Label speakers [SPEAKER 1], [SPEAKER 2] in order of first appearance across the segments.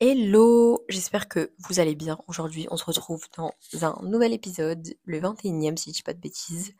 [SPEAKER 1] Hello, j'espère que vous allez bien. Aujourd'hui, on se retrouve dans un nouvel épisode, le 21e si je dis pas de bêtises.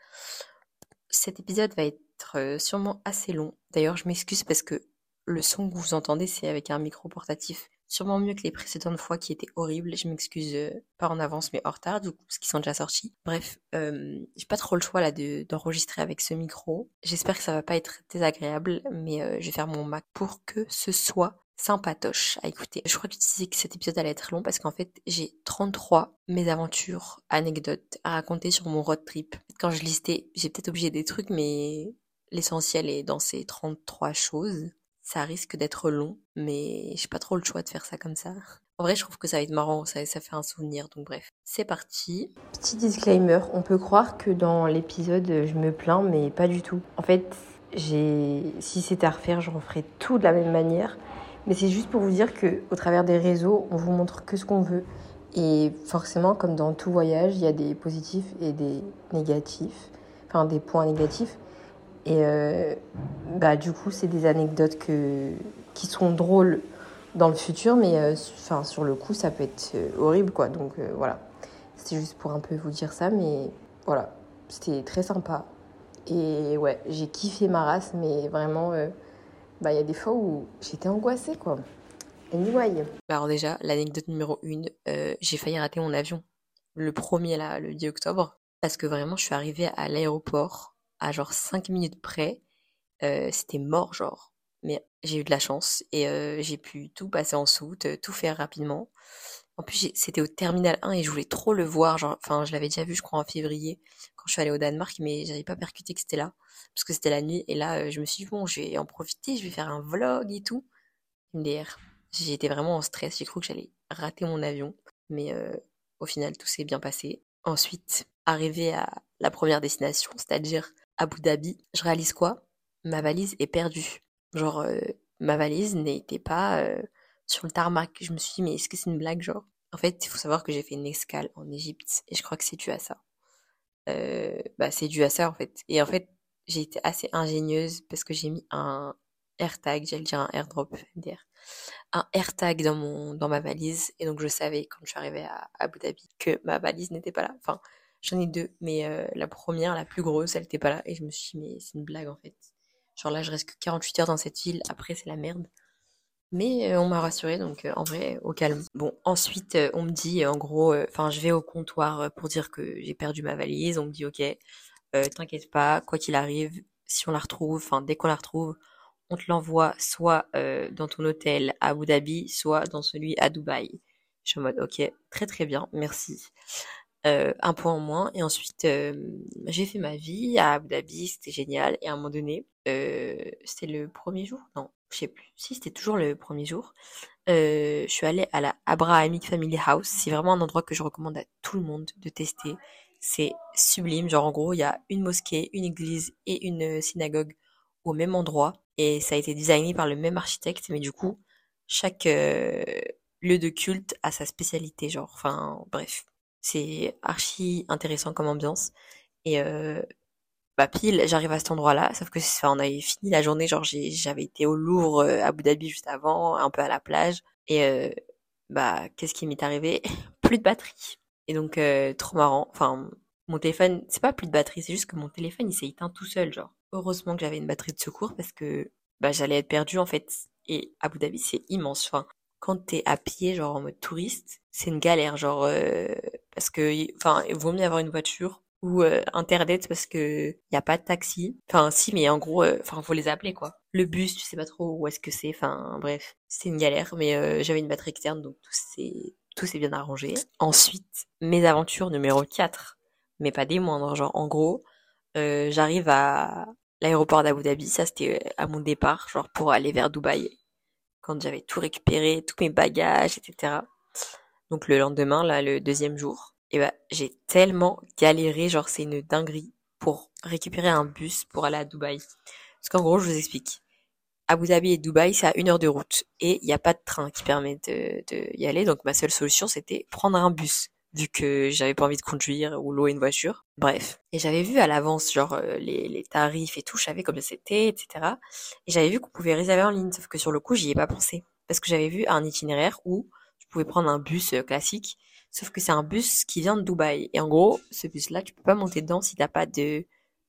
[SPEAKER 1] Cet épisode va être euh, sûrement assez long. D'ailleurs, je m'excuse parce que le son que vous entendez, c'est avec un micro portatif. Sûrement mieux que les précédentes fois qui étaient horribles. Je m'excuse euh, pas en avance, mais en retard, du coup, parce qu'ils sont déjà sortis. Bref, euh, j'ai pas trop le choix là de- d'enregistrer avec ce micro. J'espère que ça va pas être désagréable, mais je vais faire mon max pour que ce soit sympatoche à écouter. Je crois que je disais que cet épisode allait être long parce qu'en fait, j'ai 33 mésaventures, anecdotes à raconter sur mon road trip. Quand je listais, j'ai peut-être oublié des trucs, mais l'essentiel est dans ces 33 choses. Ça risque d'être long, mais j'ai pas trop le choix de faire ça comme ça. En vrai, je trouve que ça va être marrant, ça, fait un souvenir, donc bref. C'est parti. Petit disclaimer, on peut croire que dans l'épisode, je me plains, mais pas du tout. En fait, j'ai, si c'était à refaire, je referais tout de la même manière. Mais c'est juste pour vous dire que au travers des réseaux, on vous montre que ce qu'on veut. Et forcément, comme dans tout voyage, il y a des positifs et des négatifs, enfin des points négatifs. Et euh, bah du coup, c'est des anecdotes que, qui seront drôles dans le futur, mais euh, enfin sur le coup, ça peut être euh, horrible, quoi. Donc voilà, c'était juste pour un peu vous dire ça, mais voilà, c'était très sympa. Et ouais, j'ai kiffé ma race, mais vraiment, bah y a des fois où j'étais angoissée, quoi. Anyway. Alors déjà, l'anecdote numéro une, euh, j'ai failli rater mon avion. Le premier, là, le 10 octobre. Parce que vraiment, je suis arrivée à l'aéroport à genre 5 minutes près. Euh, c'était mort, genre. Mais j'ai eu de la chance et euh, j'ai pu tout passer en soute, euh, tout faire rapidement. En plus, c'était au terminal 1 et je voulais trop le voir. Enfin, je l'avais déjà vu, je crois, en février, quand je suis allée au Danemark, mais j'avais pas percuté que c'était là. Parce que c'était la nuit. Et là, euh, je me suis dit, bon, je vais en profiter, je vais faire un vlog et tout. MDR. J'étais vraiment en stress. J'ai cru que j'allais rater mon avion. Mais euh, au final, tout s'est bien passé. Ensuite, arrivé à la première destination, c'est-à-dire Abu Dhabi, je réalise quoi? Ma valise est perdue. Genre, euh, ma valise n'était pas sur le tarmac. Je me suis dit, mais est-ce que c'est une blague, genre? En fait, il faut savoir que j'ai fait une escale en Égypte et je crois que c'est dû à ça. Euh, bah, c'est dû à ça, en fait. Et en fait, j'ai été assez ingénieuse parce que j'ai mis un AirTag, j'allais dire un airdrop, MDR, un AirTag dans mon, dans ma valise. Et donc, je savais, quand je suis arrivée à Abu Dhabi, que ma valise n'était pas là. Enfin, j'en ai deux, mais euh, la première, la plus grosse, elle n'était pas là. Et je me suis dit, mais c'est une blague, en fait. Genre là, je reste que 48 heures dans cette ville. Après, c'est la merde. Mais euh, on m'a rassuré, donc euh, en vrai, au calme. Bon, ensuite, euh, on me dit, en gros, enfin, je vais au comptoir pour dire que j'ai perdu ma valise. On me dit, ok, t'inquiète pas, quoi qu'il arrive, si on la retrouve, enfin, dès qu'on la retrouve, on te l'envoie soit dans ton hôtel à Abu Dhabi, soit dans celui à Dubaï. Je suis en mode, ok, très très bien, merci. Un point en moins. Et ensuite, j'ai fait ma vie à Abu Dhabi, c'était génial. Et à un moment donné, c'était le premier jour? Non, je sais plus. Si, c'était toujours le premier jour. Euh, je suis allée à la Abrahamic Family House. C'est vraiment un endroit que je recommande à tout le monde de tester. C'est sublime. Genre, en gros, il y a une mosquée, une église et une synagogue au même endroit. Et ça a été designé par le même architecte. Mais du coup, chaque euh, lieu de culte a sa spécialité. Genre, enfin, bref. C'est archi intéressant comme ambiance. Et euh, bah pile, j'arrive à cet endroit-là, sauf que enfin, on avait fini la journée, genre j'avais été au Louvre, euh, à Abu Dhabi juste avant, un peu à la plage. Et euh, bah qu'est-ce qui m'est arrivé? Plus de batterie. Et donc euh, trop marrant. Enfin, mon téléphone, c'est pas plus de batterie, c'est juste que mon téléphone il s'est éteint tout seul, genre. Heureusement que j'avais une batterie de secours parce que bah j'allais être perdue en fait. Et Abu Dhabi c'est immense. Enfin, quand t'es à pied, genre en mode touriste, c'est une galère, genre euh, parce que enfin il vaut mieux avoir une voiture ou euh, internet parce que y a pas de taxi. Enfin si, mais en gros, euh, enfin faut les appeler quoi. Le bus, tu sais pas trop où est-ce que c'est. Enfin bref, c'est une galère, mais euh, j'avais une batterie externe donc tout s'est tout s'est bien arrangé. Ensuite, mes aventures numéro 4, mais pas des moindres. Genre en gros, euh, j'arrive à l'aéroport d'Abu Dhabi, ça c'était euh, à mon départ, genre pour aller vers Dubaï quand j'avais tout récupéré, tous mes bagages, etc. Donc le lendemain, là, le deuxième jour, et ben j'ai tellement galéré, genre c'est une dinguerie pour récupérer un bus pour aller à Dubaï. Parce qu'en gros, je vous explique. Abu Dhabi et Dubaï, c'est à une heure de route et il n'y a pas de train qui permet de, de y aller. Donc ma seule solution, c'était prendre un bus, vu que j'avais pas envie de conduire ou louer une voiture. Bref. Et j'avais vu à l'avance, genre euh, les, les tarifs et tout, je savais combien c'était, etc. Et j'avais vu qu'on pouvait réserver en ligne, sauf que sur le coup, j'y ai pas pensé. parce que j'avais vu un itinéraire où je pouvais prendre un bus euh, classique, sauf que c'est un bus qui vient de Dubaï. Et en gros, ce bus-là, tu peux pas monter dedans si t'as pas de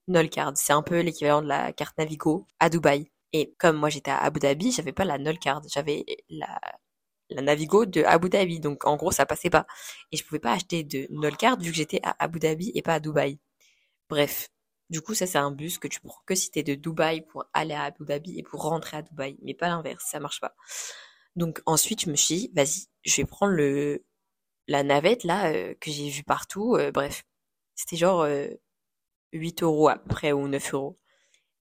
[SPEAKER 1] Nolcard. C'est un peu l'équivalent de la carte Navigo à Dubaï. Et comme moi j'étais à Abu Dhabi, j'avais pas la Nolcard, j'avais la Navigo de Abu Dhabi. Donc en gros, ça passait pas. Et je pouvais pas acheter de Nolcard vu que j'étais à Abu Dhabi et pas à Dubaï. Bref. Du coup, ça c'est un bus que tu prends que si t'es de Dubaï pour aller à Abu Dhabi et pour rentrer à Dubaï, mais pas l'inverse, ça marche pas. Donc ensuite, je me suis dit, vas-y, je vais prendre le la navette là euh, que j'ai vu partout. Euh, bref, c'était genre 8 euh, euros à peu près ou 9 euros.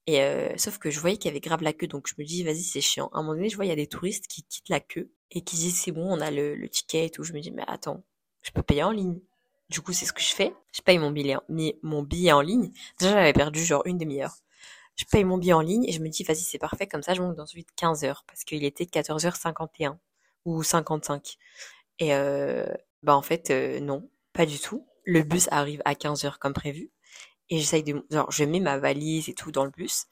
[SPEAKER 1] Et sauf que je voyais qu'il y avait grave la queue, donc je me dis, vas-y, c'est chiant. À un moment donné, je vois, il y a des touristes qui quittent la queue et qui disent, c'est bon, on a le, ticket et tout. Je me dis, mais attends, je peux payer en ligne. Du coup, c'est ce que je fais. Je paye mon billet, en, mon billet en ligne. Déjà, j'avais perdu genre une demi-heure. Je paye mon billet en ligne et je me dis, vas-y, c'est parfait. Comme ça, je monte dans celui de 15 heures parce qu'il était 14h51 ou 55. Et bah en fait, euh, non, pas du tout. Le bus arrive à 15 heures comme prévu. Et j'essaye de, genre, je mets ma valise et tout dans le bus.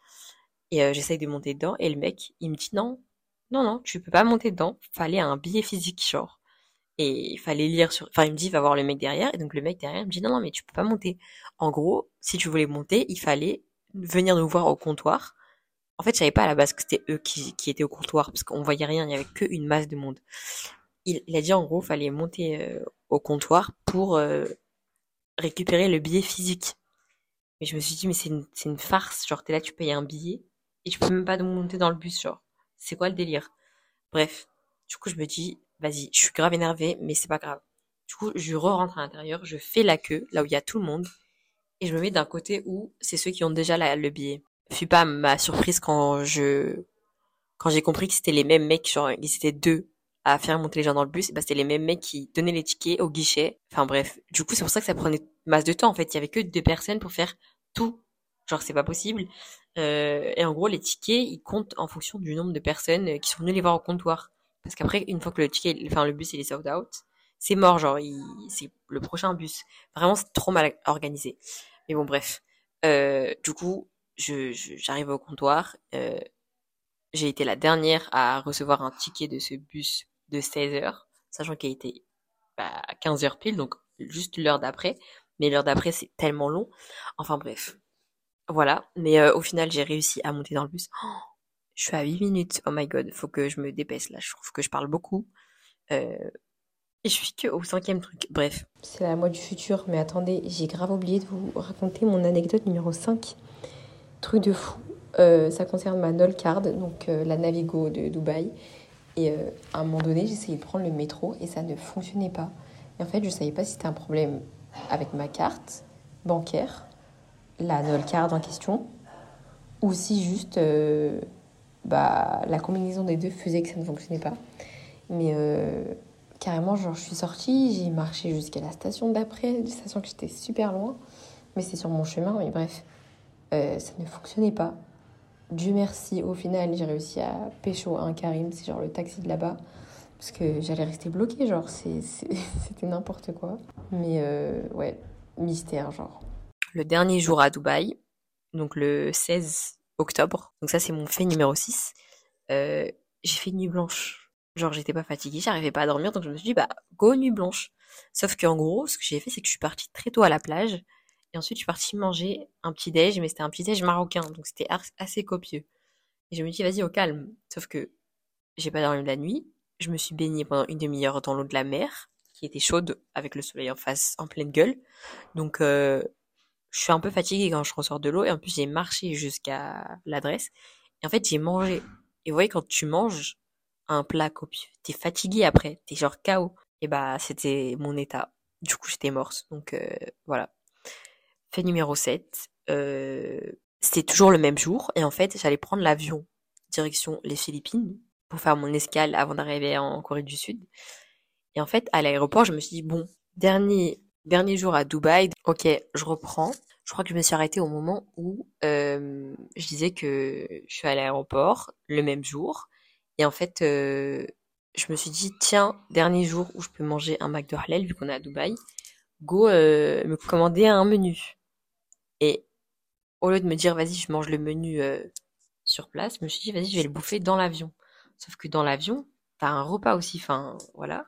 [SPEAKER 1] Et euh, j'essaye de monter dedans. Et le mec, il me dit non, non, non, tu peux pas monter dedans. Fallait un billet physique, genre. Et il fallait lire sur, enfin, il me dit, va voir le mec derrière. Et donc, le mec derrière me dit, non, non, mais tu peux pas monter. En gros, si tu voulais monter, il fallait venir nous voir au comptoir. En fait, je savais pas à la base que c'était eux qui, qui étaient au comptoir, parce qu'on voyait rien, il y avait que une masse de monde. Il, a dit, en gros, fallait monter euh, au comptoir pour euh, récupérer le billet physique. Mais je me suis dit, mais c'est une, une farce. Genre, t'es là, tu payes un billet, et tu peux même pas monter dans le bus, genre. C'est quoi le délire? Bref. Du coup, je me dis, vas-y, je suis grave énervée, mais c'est pas grave. Du coup, je re-rentre à l'intérieur, je fais la queue, là où il y a tout le monde, et je me mets d'un côté où c'est ceux qui ont déjà la, le billet. Fut pas ma surprise quand je, quand j'ai compris que c'était les mêmes mecs, genre, ils étaient deux à faire monter les gens dans le bus, bah, c'était les mêmes mecs qui donnaient les tickets au guichet. Enfin bref. Du coup, c'est pour ça que ça prenait masse de temps, en fait. Il y avait que deux personnes pour faire tout. Genre, c'est pas possible. Euh, et en gros, les tickets, ils comptent en fonction du nombre de personnes qui sont venues les voir au comptoir. Parce qu'après, une fois que le ticket, enfin le bus il est sold out, c'est mort, genre c'est le prochain bus. Vraiment, c'est trop mal organisé. Mais bon, bref. Euh, du coup, j'arrive au comptoir. Euh, j'ai été la dernière à recevoir un ticket de ce bus de 16 heures, sachant qu'il était bah, à 15 heures pile, donc juste l'heure d'après. Mais l'heure d'après, c'est tellement long. Enfin bref. Voilà. Mais euh, au final, j'ai réussi à monter dans le bus. Oh je suis à 8 minutes. Oh my god, faut que je me dépêche là. Je trouve que je parle beaucoup. Euh, et je suis que au cinquième truc. Bref.
[SPEAKER 2] C'est la moi du futur, mais attendez, j'ai grave oublié de vous raconter mon anecdote numéro 5. Truc de fou. Euh, ça concerne ma Nolcard, donc la Navigo de Dubaï. Et à un moment donné, j'essayais de prendre le métro et ça ne fonctionnait pas. Et en fait, je savais pas si c'était un problème avec ma carte bancaire, la Nolcard en question, ou si juste bah, la combinaison des deux faisait que ça ne fonctionnait pas. Mais euh, carrément, genre, je suis sortie, j'ai marché jusqu'à la station d'après, station que j'étais super loin, mais c'est sur mon chemin, mais bref, euh, ça ne fonctionnait pas. Dieu merci, au final, j'ai réussi à pécho un Karim, c'est genre le taxi de là-bas, parce que j'allais rester bloquée, genre, c'était n'importe quoi. Mais euh, ouais, mystère, genre.
[SPEAKER 1] Le dernier jour à Dubaï, donc le 16 octobre. Donc ça, c'est mon fait numéro 6. Euh, j'ai fait nuit blanche. Genre, j'étais pas fatiguée, j'arrivais pas à dormir, donc je me suis dit, bah, go nuit blanche. Sauf qu'en gros, ce que j'ai fait, c'est que je suis partie très tôt à la plage. Et ensuite, je suis partie manger un petit déj, mais c'était un petit déj marocain, donc c'était assez copieux. Et je me dis, vas-y, au calme. Sauf que j'ai pas dormi la nuit. Je me suis baignée pendant une demi-heure dans l'eau de la mer, qui était chaude, avec le soleil en face, en pleine gueule. Donc, euh, je suis un peu fatiguée quand je ressors de l'eau et en plus j'ai marché jusqu'à l'adresse et en fait j'ai mangé et vous voyez quand tu manges un plat copieux t'es fatigué après t'es genre KO et bah c'était mon état du coup j'étais morte donc euh, voilà numéro 7 euh, c'était toujours le même jour et en fait j'allais prendre l'avion direction les Philippines pour faire mon escale avant d'arriver en Corée du Sud et en fait à l'aéroport je me suis dit bon dernier Dernier jour à Dubaï. Ok, je reprends. Je crois que je me suis arrêtée au moment où euh, je disais que je suis à l'aéroport le même jour. Et en fait, euh, je me suis dit, tiens, dernier jour où je peux manger un McDo halal, vu qu'on est à Dubaï, go euh, me commander un menu. Et au lieu de me dire, vas-y, je mange le menu sur place, je me suis dit, vas-y, je vais le bouffer dans l'avion. Sauf que dans l'avion, t'as un repas aussi, enfin, voilà.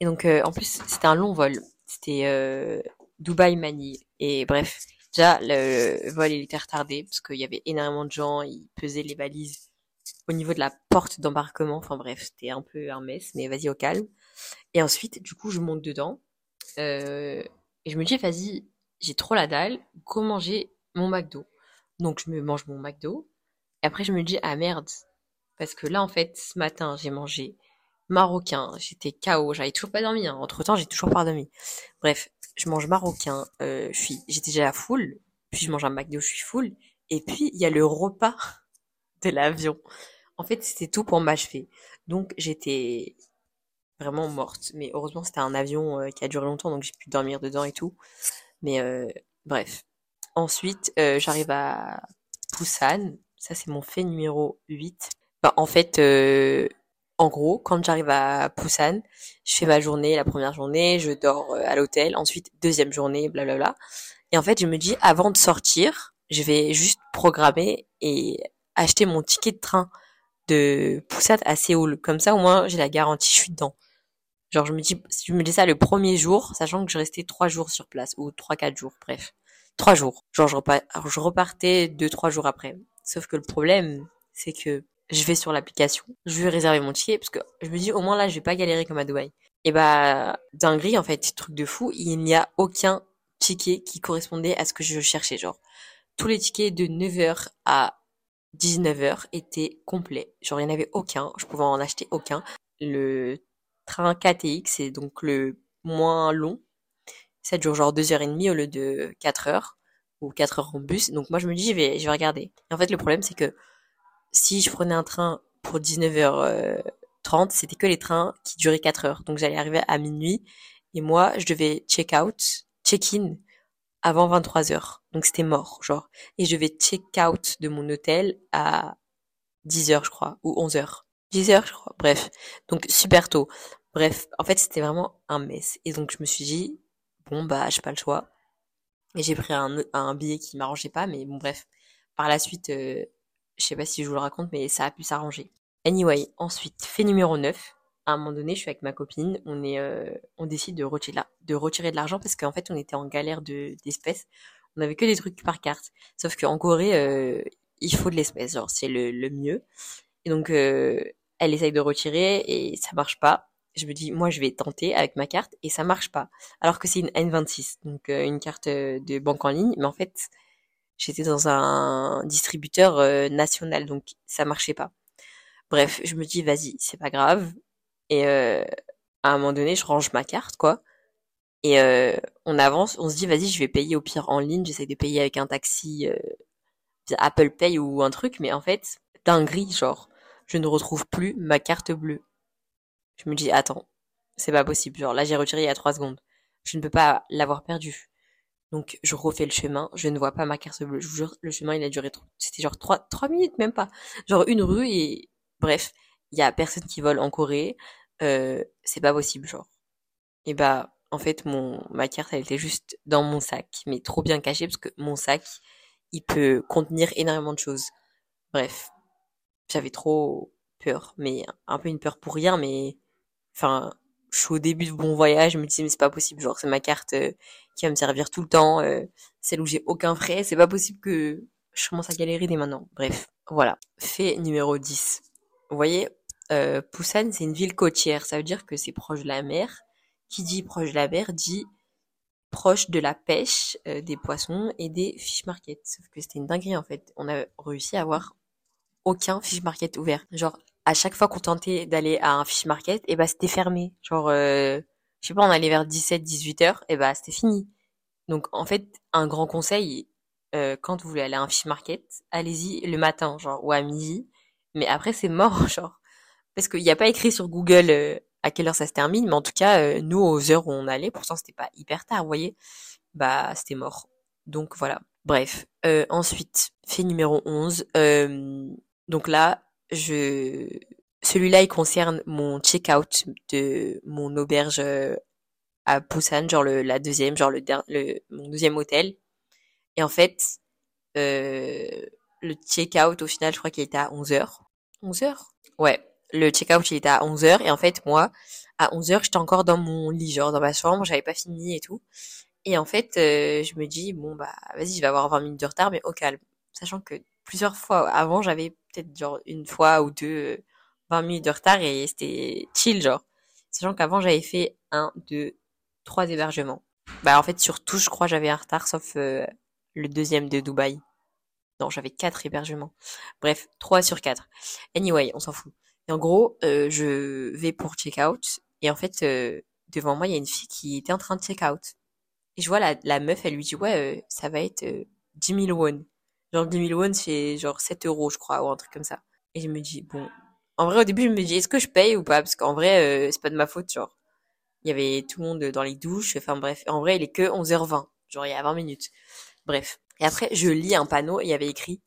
[SPEAKER 1] Et donc, euh, en plus, c'était un long vol. C'était euh, Dubaï-Manille. Et bref, déjà, le vol, il était retardé parce qu'il y avait énormément de gens, ils pesaient les valises au niveau de la porte d'embarquement. Enfin bref, c'était un peu un mess, mais vas-y au calme. Et ensuite, du coup, je monte dedans. Euh, et je me dis, vas-y, j'ai trop la dalle, go manger mon McDo. Donc, je me mange mon McDo. Et après, je me dis, ah merde. Parce que là, en fait, ce matin, j'ai mangé marocain. J'étais KO. J'avais toujours pas dormi. Hein. Entre temps, j'ai toujours pas dormi. Bref, je mange marocain. Euh, je suis, j'étais déjà à full. Puis je mange un McDo, je suis full. Et puis, il y a le repas de l'avion. En fait, c'était tout pour m'achever. Donc, j'étais vraiment morte. Mais heureusement, c'était un avion euh, qui a duré longtemps, donc j'ai pu dormir dedans et tout. Mais euh, bref. Ensuite, euh, j'arrive à Busan. Ça, c'est mon fait numéro 8. Bah, en fait, en gros, quand j'arrive à Busan, je fais ma journée, la première journée, je dors à l'hôtel. Ensuite, deuxième journée, blablabla. Et en fait, je me dis, avant de sortir, je vais juste programmer et acheter mon ticket de train de Busan à Séoul. Comme ça, au moins, j'ai la garantie, je suis dedans. Genre, je me dis, si je me dis ça le premier jour, sachant que je restais trois jours sur place, ou trois, quatre jours, bref. Trois jours. Genre, je, je repartais deux, trois jours après. Sauf que le problème, c'est que je vais sur l'application, je vais réserver mon ticket, parce que je me dis, au moins là, je vais pas galérer comme à Dubaï. Et bah, dinguerie, en fait, truc de fou, il n'y a aucun ticket qui correspondait à ce que je cherchais, genre. Tous les tickets de 9h à 19h étaient complets. Genre, il n'y en avait aucun, je pouvais en acheter aucun. Le train KTX, c'est donc le moins long. Ça dure genre 2h30 au lieu de 4 heures ou 4 heures en bus. Donc moi je me dis je vais je vais regarder. En fait le problème c'est que si je prenais un train pour 19h30, c'était que les trains qui duraient 4 heures. Donc j'allais arriver à minuit et moi je devais check out, check in avant 23 heures. Donc c'était mort genre et je devais check out de mon hôtel à 10 heures je crois ou 11 heures. 10 heures je crois. Bref, donc super tôt. Bref, en fait, c'était vraiment un mess. Et donc, je me suis dit, bon, bah, j'ai pas le choix. Et j'ai pris un, billet qui m'arrangeait pas, mais bon, bref. Par la suite, euh, je sais pas si je vous le raconte, mais ça a pu s'arranger. Anyway, ensuite, fait numéro 9. À un moment donné, je suis avec ma copine, on est, euh, on décide de retirer, de retirer de l'argent parce qu'en fait, on était en galère de, d'espèces. On avait que des trucs par carte. Sauf qu'en Corée, euh, il faut de l'espèce, genre, c'est le, le mieux. Et donc, euh, elle essaye de retirer et ça marche pas je me dis, moi, je vais tenter avec ma carte et ça marche pas. Alors que c'est une N26, donc euh, une carte euh, de banque en ligne, mais en fait, j'étais dans un distributeur national, donc ça marchait pas. Bref, je me dis, vas-y, c'est pas grave. Et à un moment donné, je range ma carte, quoi. Et on avance, on se dit, vas-y, je vais payer au pire en ligne, j'essaie de payer avec un taxi Apple Pay ou un truc, mais en fait, dinguerie, genre, je ne retrouve plus ma carte bleue. Je me dis, attends, c'est pas possible. Genre, là, j'ai retiré il y a trois secondes. Je ne peux pas l'avoir perdu. Donc, je refais le chemin. Je ne vois pas ma carte bleue. Je vous jure, le chemin, il a duré. C'était genre trois, trois minutes, même pas. Genre une rue et, bref, il y a personne qui vole en Corée. Euh, c'est pas possible, genre. Et bah, en fait, mon, ma carte, elle était juste dans mon sac, mais trop bien cachée parce que mon sac, il peut contenir énormément de choses. Bref. J'avais trop peur, mais un peu une peur pour rien, mais enfin, je suis au début de bon voyage, je me disais mais c'est pas possible, genre c'est ma carte euh, qui va me servir tout le temps, euh, celle où j'ai aucun frais, c'est pas possible que je commence à galérer dès maintenant. Bref, voilà. Fait numéro 10. Vous voyez, euh, c'est une ville côtière, ça veut dire que c'est proche de la mer. Qui dit proche de la mer dit proche de la pêche, euh, des poissons et des fish markets. Sauf que c'était une dinguerie en fait. On a réussi à avoir aucun fish market ouvert. Genre à chaque fois qu'on tentait d'aller à un fish market, et eh bah c'était fermé. Genre, euh, je sais pas, on allait vers 17-18 heures, et bah c'était fini. Donc en fait, un grand conseil, euh, quand vous voulez aller à un fish market, allez-y le matin, genre, ou à midi. Mais après, c'est mort, genre. Parce qu'il n'y a pas écrit sur Google euh, à quelle heure ça se termine, mais en tout cas, nous, aux heures où on allait, pourtant c'était pas hyper tard, vous voyez, bah c'était mort. Donc voilà. Bref. ensuite, fait numéro 11. Donc là, je celui-là il concerne mon check-out de mon auberge euh, à Busan, genre le, la deuxième, genre le, le mon deuxième hôtel. Et en fait, euh, le check-out au final, je crois qu'il était à 11h. 11h Ouais. le check-out il était à 11h et en fait moi à 11h j'étais encore dans mon lit genre dans ma chambre j'avais pas fini et tout et en fait euh, je me dis bon bah vas-y je vais avoir 20 minutes de retard mais au calme sachant que plusieurs fois avant j'avais peut-être genre une fois ou deux 20 minutes de retard et c'était chill genre sachant qu'avant j'avais fait un deux trois hébergements bah en fait sur tout je crois j'avais un retard sauf euh, le deuxième de Dubaï non j'avais quatre hébergements bref trois sur quatre anyway on s'en fout et en gros, euh, je vais pour check-out. Et en fait, euh, devant moi, il y a une fille qui était en train de check-out. Et je vois la, la meuf, elle lui dit, ouais, euh, ça va être 10 000 won. Genre 10 000 won, c'est genre 7 euros, je crois, ou un truc comme ça. Et je me dis, bon. En vrai, au début, je me dis, est-ce que je paye ou pas? Parce qu'en vrai, c'est pas de ma faute, genre. Il y avait tout le monde dans les douches. Enfin bref, en vrai, il est que 11h20. Genre, il y a 20 minutes. Bref. Et après, je lis un panneau il y avait écrit,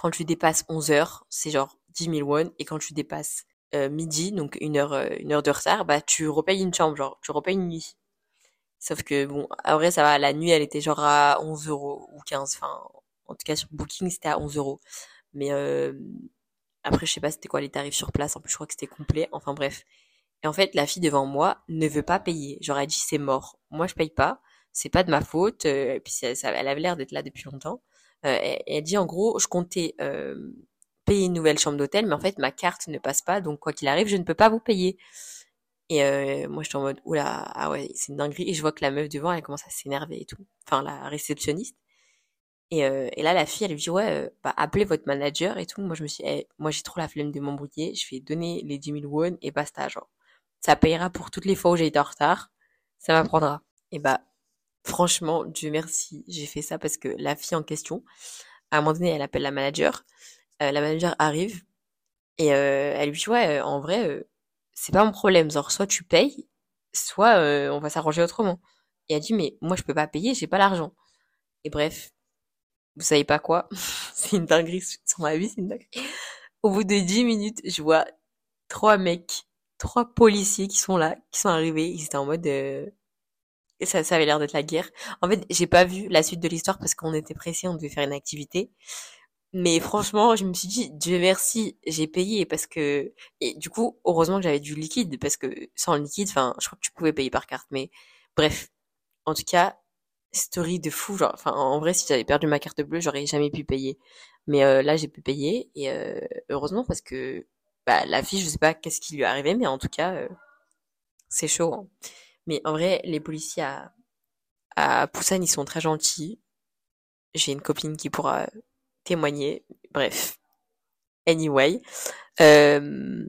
[SPEAKER 1] quand tu dépasses 11h, c'est genre 10 000 won et quand tu dépasses euh, midi, donc une heure, euh, une heure de retard, bah tu repayes une chambre, genre tu repayes une nuit. Sauf que bon, en vrai ça va, la nuit elle était genre à 11 euros ou 15, enfin en tout cas sur Booking c'était à 11 euros. Mais euh, après je sais pas c'était quoi les tarifs sur place, en plus je crois que c'était complet, enfin bref. Et en fait la fille devant moi ne veut pas payer, elle dit c'est mort, moi je paye pas, c'est pas de ma faute, et puis ça, elle avait l'air d'être là depuis longtemps. elle, elle, dit en gros je comptais payer une nouvelle chambre d'hôtel, mais en fait ma carte ne passe pas, donc quoi qu'il arrive, je ne peux pas vous payer. Et euh, moi j'étais en mode oula, ah ouais, c'est une dinguerie. Et je vois que la meuf devant, elle commence à s'énerver et tout. Enfin la réceptionniste. Et, euh, et là la fille, elle lui dit ouais, euh, bah appelez votre manager et tout. Moi je me suis, eh, moi j'ai trop la flemme de m'embrouiller. Je vais donner les 10 000 won et basta genre. Ça payera pour toutes les fois où j'ai été en retard. Ça m'apprendra. Et bah franchement, Dieu merci, j'ai fait ça parce que la fille en question, à un moment donné, elle appelle la manager. Euh, la manager arrive et euh, elle lui dit ouais, euh, en vrai, c'est pas mon problème. Genre, soit tu payes, soit on va s'arranger autrement. Et elle dit mais moi je peux pas payer, j'ai pas l'argent. Et bref, vous savez pas quoi? C'est une dinguerie sur ma vie, c'est une dinguerie. Au bout de 10 minutes, je vois trois mecs, trois policiers qui sont là, qui sont arrivés. Ils étaient en mode ça, ça avait l'air d'être la guerre. En fait, j'ai pas vu la suite de l'histoire parce qu'on était pressés, on devait faire une activité. Mais franchement, je me suis dit, Dieu merci, j'ai payé parce que, et du coup, heureusement que j'avais du liquide parce que sans le liquide, enfin, je crois que tu pouvais payer par carte, mais bref. En tout cas, story de fou, genre, enfin, en vrai, si j'avais perdu ma carte bleue, j'aurais jamais pu payer. Mais euh, là, j'ai pu payer et euh, heureusement parce que, bah, la fille, je sais pas qu'est-ce qui lui est arrivé, mais en tout cas, euh, c'est chaud. Hein. Mais en vrai, les policiers à, à Poussan, ils sont très gentils. J'ai une copine qui pourra témoigner. Bref. Anyway. Euh,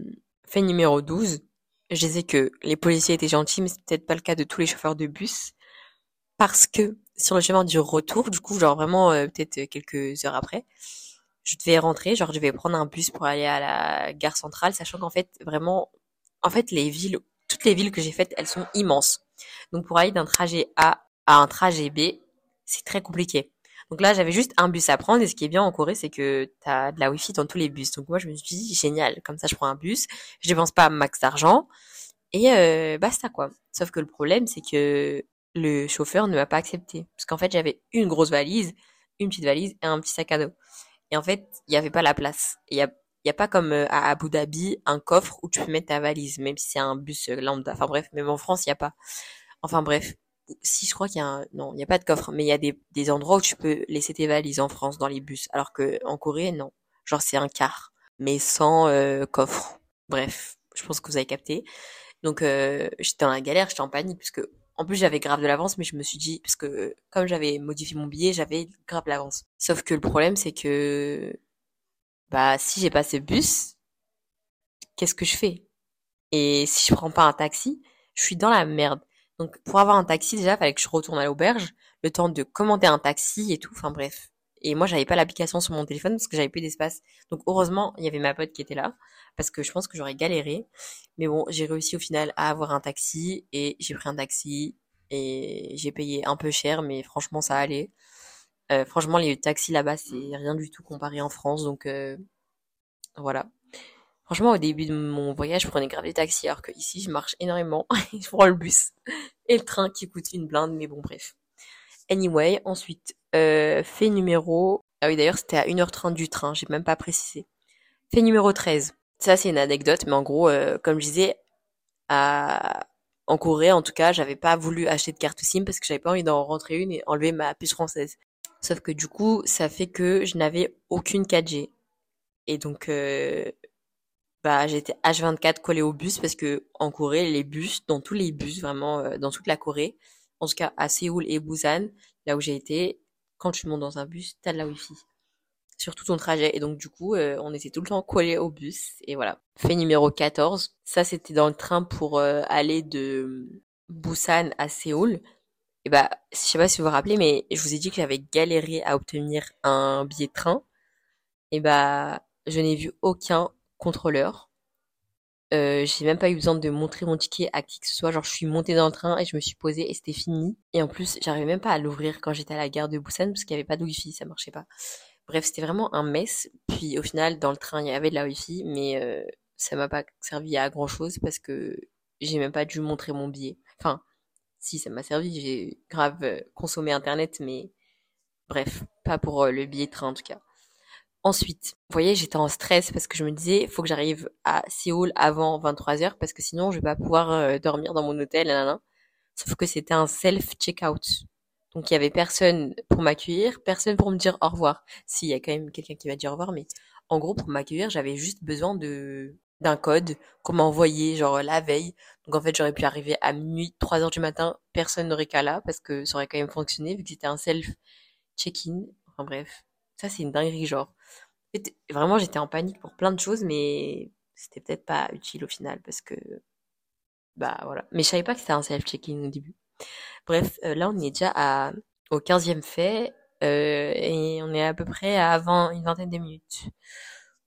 [SPEAKER 1] fait numéro 12. Je disais que les policiers étaient gentils, mais c'est peut-être pas le cas de tous les chauffeurs de bus. Parce que sur le chemin du retour, du coup, genre vraiment euh, peut-être quelques heures après, je devais rentrer, genre je devais prendre un bus pour aller à la gare centrale, sachant qu'en fait, vraiment, en fait, les villes, toutes les villes que j'ai faites, elles sont immenses. Donc pour aller d'un trajet A à un trajet B, c'est très compliqué. Donc là, j'avais juste un bus à prendre. Et ce qui est bien en Corée, c'est que tu as de la Wi-Fi dans tous les bus. Donc moi, je me suis dit, génial. Comme ça, je prends un bus. Je dépense pas max d'argent. Et euh, basta, quoi. Sauf que le problème, c'est que le chauffeur ne m'a pas accepté. Parce qu'en fait, j'avais une grosse valise, une petite valise et un petit sac à dos. Et en fait, il n'y avait pas la place. Il y a, y a pas comme euh, à Abu Dhabi un coffre où tu peux mettre ta valise, même si c'est un bus euh, lambda. Enfin bref, même en France, il n'y a pas. Enfin bref, si je crois qu'il y a un, non, il n'y a pas de coffre, mais il y a des, endroits où tu peux laisser tes valises en France dans les bus, alors que en Corée, non. Genre c'est un quart, mais sans euh, coffre. Bref, je pense que vous avez capté. Donc j'étais dans la galère, j'étais en panique en plus j'avais grave de l'avance, mais je me suis dit parce que comme j'avais modifié mon billet, j'avais grave l'avance. Sauf que le problème c'est que bah si j'ai pas ce bus, qu'est-ce que je fais? Et si je prends pas un taxi, je suis dans la merde. Donc pour avoir un taxi déjà, fallait que je retourne à l'auberge, le temps de commander un taxi et tout. Enfin bref. Et moi j'avais pas l'application sur mon téléphone parce que j'avais plus d'espace. Donc heureusement il y avait ma pote qui était là parce que je pense que j'aurais galéré. Mais bon j'ai réussi au final à avoir un taxi et j'ai pris un taxi et j'ai payé un peu cher mais franchement ça allait. Euh, franchement les taxis là-bas c'est rien du tout comparé en France donc euh, voilà. Franchement, au début de mon voyage, je prenais grave des taxis, alors que ici, je marche énormément. je prends le bus et le train qui coûte une blinde, mais bon, bref. Anyway, ensuite, euh, fait numéro... Ah oui, d'ailleurs, c'était à 1h30 du train, j'ai même pas précisé. Fait numéro 13. ça c'est une anecdote, mais en gros, euh, comme je disais, en Corée, en tout cas, j'avais pas voulu acheter de carte SIM parce que j'avais pas envie d'en rentrer une et enlever ma puce française. Sauf que du coup, ça fait que je n'avais aucune 4G. Et donc, euh, bah, j'étais H24 collée au bus parce que en Corée, les bus, dans tous les bus, vraiment, dans toute la Corée, en tout cas à Séoul et Busan, là où j'ai été, quand tu montes dans un bus, t'as de la Wi-Fi sur tout ton trajet. Et donc, du coup, euh, on était tout le temps collés au bus. Et voilà. Fait numéro 14. Ça, c'était dans le train pour euh, aller de Busan à Séoul. Et bah, je sais pas si vous vous rappelez, mais je vous ai dit que j'avais galéré à obtenir un billet de train. Et bah, je n'ai vu aucun contrôleur. Euh, j'ai même pas eu besoin de montrer mon ticket à qui que ce soit. Genre, je suis montée dans le train et je me suis posée et c'était fini. Et en plus, j'arrivais même pas à l'ouvrir quand j'étais à la gare de Busan parce qu'il y avait pas de wifi, ça marchait pas. Bref, c'était vraiment un mess. Puis au final, dans le train, il y avait de la wifi, mais euh, ça m'a pas servi à grand chose parce que j'ai même pas dû montrer mon billet. Enfin, si ça m'a servi, j'ai grave euh, consommé internet, mais bref, pas pour euh, le billet de train en tout cas. Ensuite, vous voyez, j'étais en stress parce que je me disais, faut que j'arrive à Séoul avant 23h parce que sinon je vais pas pouvoir dormir dans mon hôtel. Sauf que c'était un self-checkout. Donc il y avait personne pour m'accueillir, personne pour me dire au revoir. Si, y a quand même quelqu'un qui m'a dit au revoir, mais en gros pour m'accueillir, j'avais juste besoin de d'un code qu'on m'a envoyé genre la veille. Donc en fait j'aurais pu arriver à minuit, 3 heures du matin, personne n'aurait qu'à là parce que ça aurait quand même fonctionné vu que c'était un self check-in. Enfin bref, ça c'est une dinguerie genre. Vraiment j'étais en panique pour plein de choses, mais c'était peut-être pas utile au final parce que bah voilà. Mais je savais pas que c'était un self check-in au début. Bref, euh, là on est déjà à, au 15e fait euh, et on est à peu près à une vingtaine de minutes.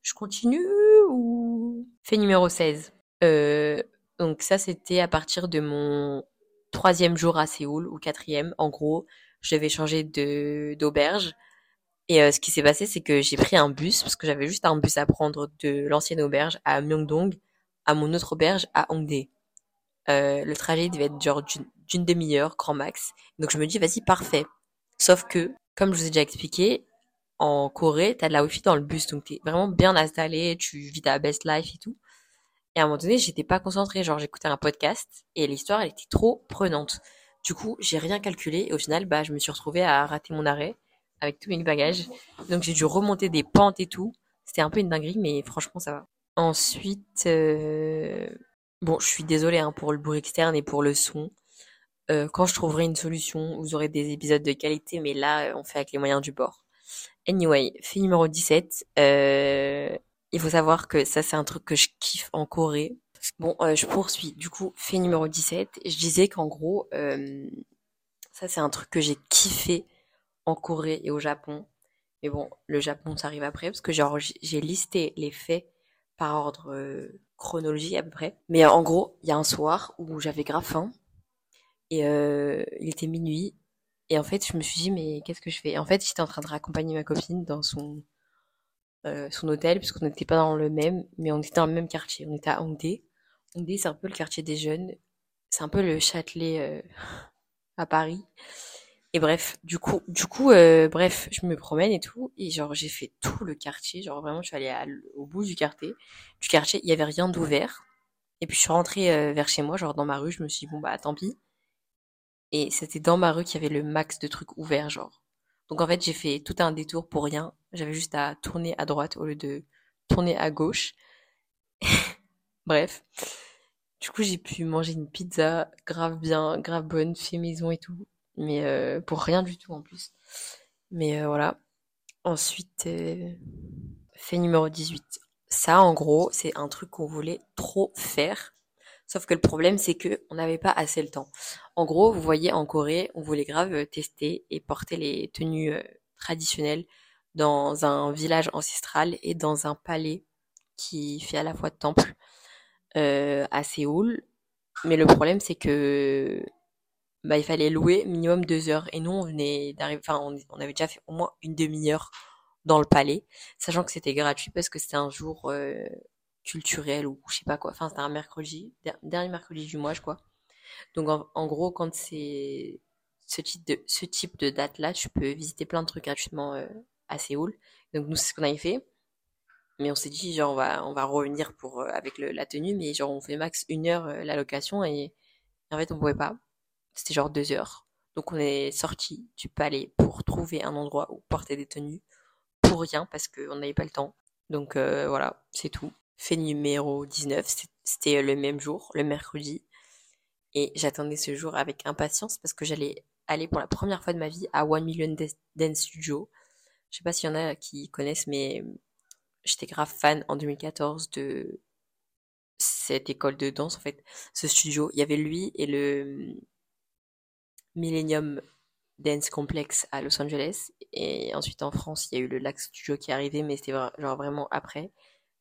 [SPEAKER 1] Je continue ou? Fait numéro 16. Euh, donc ça c'était à partir de mon troisième jour à Séoul ou quatrième. En gros, je devais changer de d'auberge. Et ce qui s'est passé, c'est que j'ai pris un bus parce que j'avais juste un bus à prendre de l'ancienne auberge à Myeongdong à mon autre auberge à Hongdae. le trajet devait être genre d'une demi-heure, grand max. Donc je me dis, vas-y, parfait. Sauf que, comme je vous ai déjà expliqué, en Corée, t'as de la wifi dans le bus, donc t'es vraiment bien installé, tu vis ta best life et tout. Et à un moment donné, j'étais pas concentrée, genre j'écoutais un podcast et l'histoire elle était trop prenante. Du coup, j'ai rien calculé et au final, bah je me suis retrouvée à rater mon arrêt avec tous mes bagages. Donc j'ai dû remonter des pentes et tout. C'était un peu une dinguerie, mais franchement ça va. Ensuite, euh... bon, je suis désolée hein, pour le bruit externe et pour le son. Euh, quand je trouverai une solution, vous aurez des épisodes de qualité, mais là, euh, on fait avec les moyens du bord. Anyway, fait numéro 17. Euh, il faut savoir que ça, c'est un truc que je kiffe en Corée. Bon, je poursuis. Du coup, fait numéro 17. Je disais qu'en gros, ça, c'est un truc que j'ai kiffé en Corée et au Japon. Mais bon, le Japon, ça arrive après, parce que j'ai listé les faits par ordre chronologie à peu près. Mais en gros, il y a un soir où j'avais grave faim et euh, il était minuit. Et en fait, je me suis dit, mais qu'est-ce que je fais? En fait, j'étais en train de raccompagner ma copine dans son, euh, son hôtel, puisqu'on n'était pas dans le même, mais on était dans le même quartier. On était à Hongdae. Hongdae, c'est un peu le quartier des jeunes. C'est un peu le Châtelet euh, à Paris. Et bref, du coup, du coup, euh, bref, je me promène et tout, et genre j'ai fait tout le quartier, genre vraiment je suis allée au bout du quartier, du quartier, il y avait rien d'ouvert. Et puis je suis rentrée euh, vers chez moi, genre dans ma rue, je me suis dit bon bah tant pis. Et c'était dans ma rue qu'il y avait le max de trucs ouverts, genre. Donc en fait, j'ai fait tout un détour pour rien. J'avais juste à tourner à droite au lieu de tourner à gauche. Bref. Du coup, j'ai pu manger une pizza grave bien, grave bonne, fait maison et tout. Mais euh, pour rien du tout en plus. Mais euh, voilà. Ensuite, euh, fait numéro 18. Ça, en gros, c'est un truc qu'on voulait trop faire. Sauf que le problème, c'est que on n'avait pas assez le temps. En gros, vous voyez, en Corée, on voulait grave tester et porter les tenues traditionnelles dans un village ancestral et dans un palais qui fait à la fois temple à Séoul. Mais le problème, c'est que bah, il fallait louer minimum deux heures. Et nous, on venait d'arriver, enfin, on, avait déjà fait au moins une demi-heure dans le palais, sachant que c'était gratuit parce que c'était un jour culturel ou je sais pas quoi. Enfin, c'était un mercredi, dernier mercredi du mois, je crois. Donc, en, gros, quand c'est ce type de, ce type de date-là, tu peux visiter plein de trucs gratuitement euh, à Séoul. Donc, nous, c'est ce qu'on avait fait. Mais on s'est dit, genre, on va, on va revenir pour, euh, avec le, la tenue, mais genre, on fait max une heure euh, la location et, en fait, on pouvait pas. C'était genre deux heures. Donc, on est sorti du palais pour trouver un endroit où porter des tenues pour rien parce qu'on n'avait pas le temps. Donc, euh, voilà, c'est tout. Fait numéro 19, c'était le même jour, le mercredi. Et j'attendais ce jour avec impatience parce que j'allais aller pour la première fois de ma vie à One Million Dance Studio. Je sais pas s'il y en a qui connaissent, mais j'étais grave fan en 2014 de cette école de danse, en fait, ce studio. Il y avait lui et le Millennium Dance Complex à Los Angeles. Et ensuite en France, il y a eu le Lac Studio qui est arrivé, mais c'était genre vraiment après,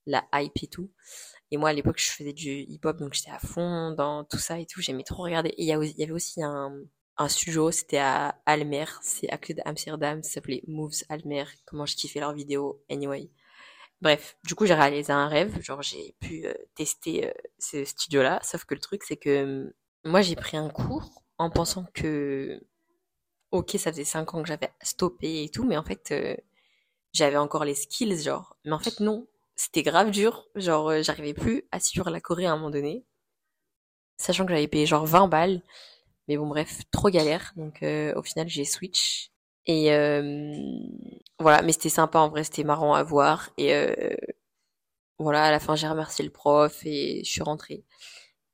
[SPEAKER 1] la hype et tout. Et moi, à l'époque, je faisais du hip-hop, donc j'étais à fond dans tout ça et tout. J'aimais trop regarder. Et il y, avait aussi un, un studio, c'était à Almer, c'est à côté d'Amsterdam, ça s'appelait Moves Almer. Comment je kiffais leurs vidéos, anyway. Bref, du coup, j'ai réalisé un rêve, genre j'ai pu euh, tester euh, ce studio-là, sauf que le truc, c'est que hum, moi, j'ai pris un cours en pensant que, ok, ça faisait 5 ans que j'avais stoppé et tout, mais en fait, euh, j'avais encore les skills, genre. Mais en fait, non, c'était grave dur, genre, j'arrivais plus à suivre la Corée à un moment donné, sachant que j'avais payé genre 20 balles, mais bon, bref, trop galère, donc au final, j'ai switch. Et euh, voilà, mais c'était sympa en vrai, c'était marrant à voir. Et euh, voilà, à la fin j'ai remercié le prof et je suis rentrée.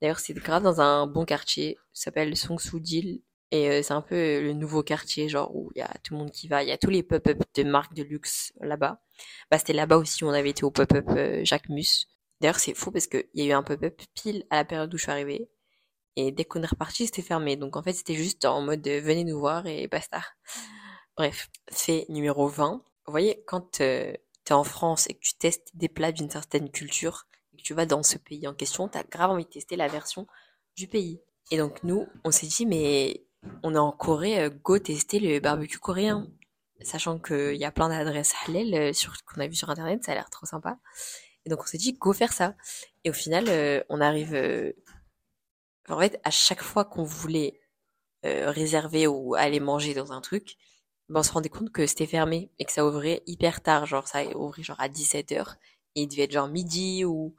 [SPEAKER 1] D'ailleurs, c'est grave dans un bon quartier, ça s'appelle Songsu-dil. Et euh, c'est un peu le nouveau quartier, genre où il y a tout le monde qui va, il y a tous les pop-up de marques de luxe là-bas. Bah c'était là-bas aussi où on avait été au pop-up Jacques Mus. D'ailleurs, c'est fou parce qu'il y a eu un pop-up pile à la période où je suis arrivée. Et dès qu'on est reparti, c'était fermé. Donc en fait, c'était juste en mode venez nous voir et basta. Bref, fait numéro 20. Vous voyez, quand euh, tu es en France et que tu testes des plats d'une certaine culture, tu vas dans ce pays en question, tu as grave envie de tester la version du pays. Et donc nous, on s'est dit, mais on est en Corée, euh, go tester le barbecue coréen. Sachant qu'il y a plein d'adresses halal euh, qu'on a vu sur internet, ça a l'air trop sympa. Et donc on s'est dit, go faire ça. Et au final, on arrive... en fait, à chaque fois qu'on voulait réserver ou aller manger dans un truc, ben, on se rendait compte que c'était fermé et que ça ouvrait hyper tard, genre ça ouvrait genre à 17h et il devait être genre midi ou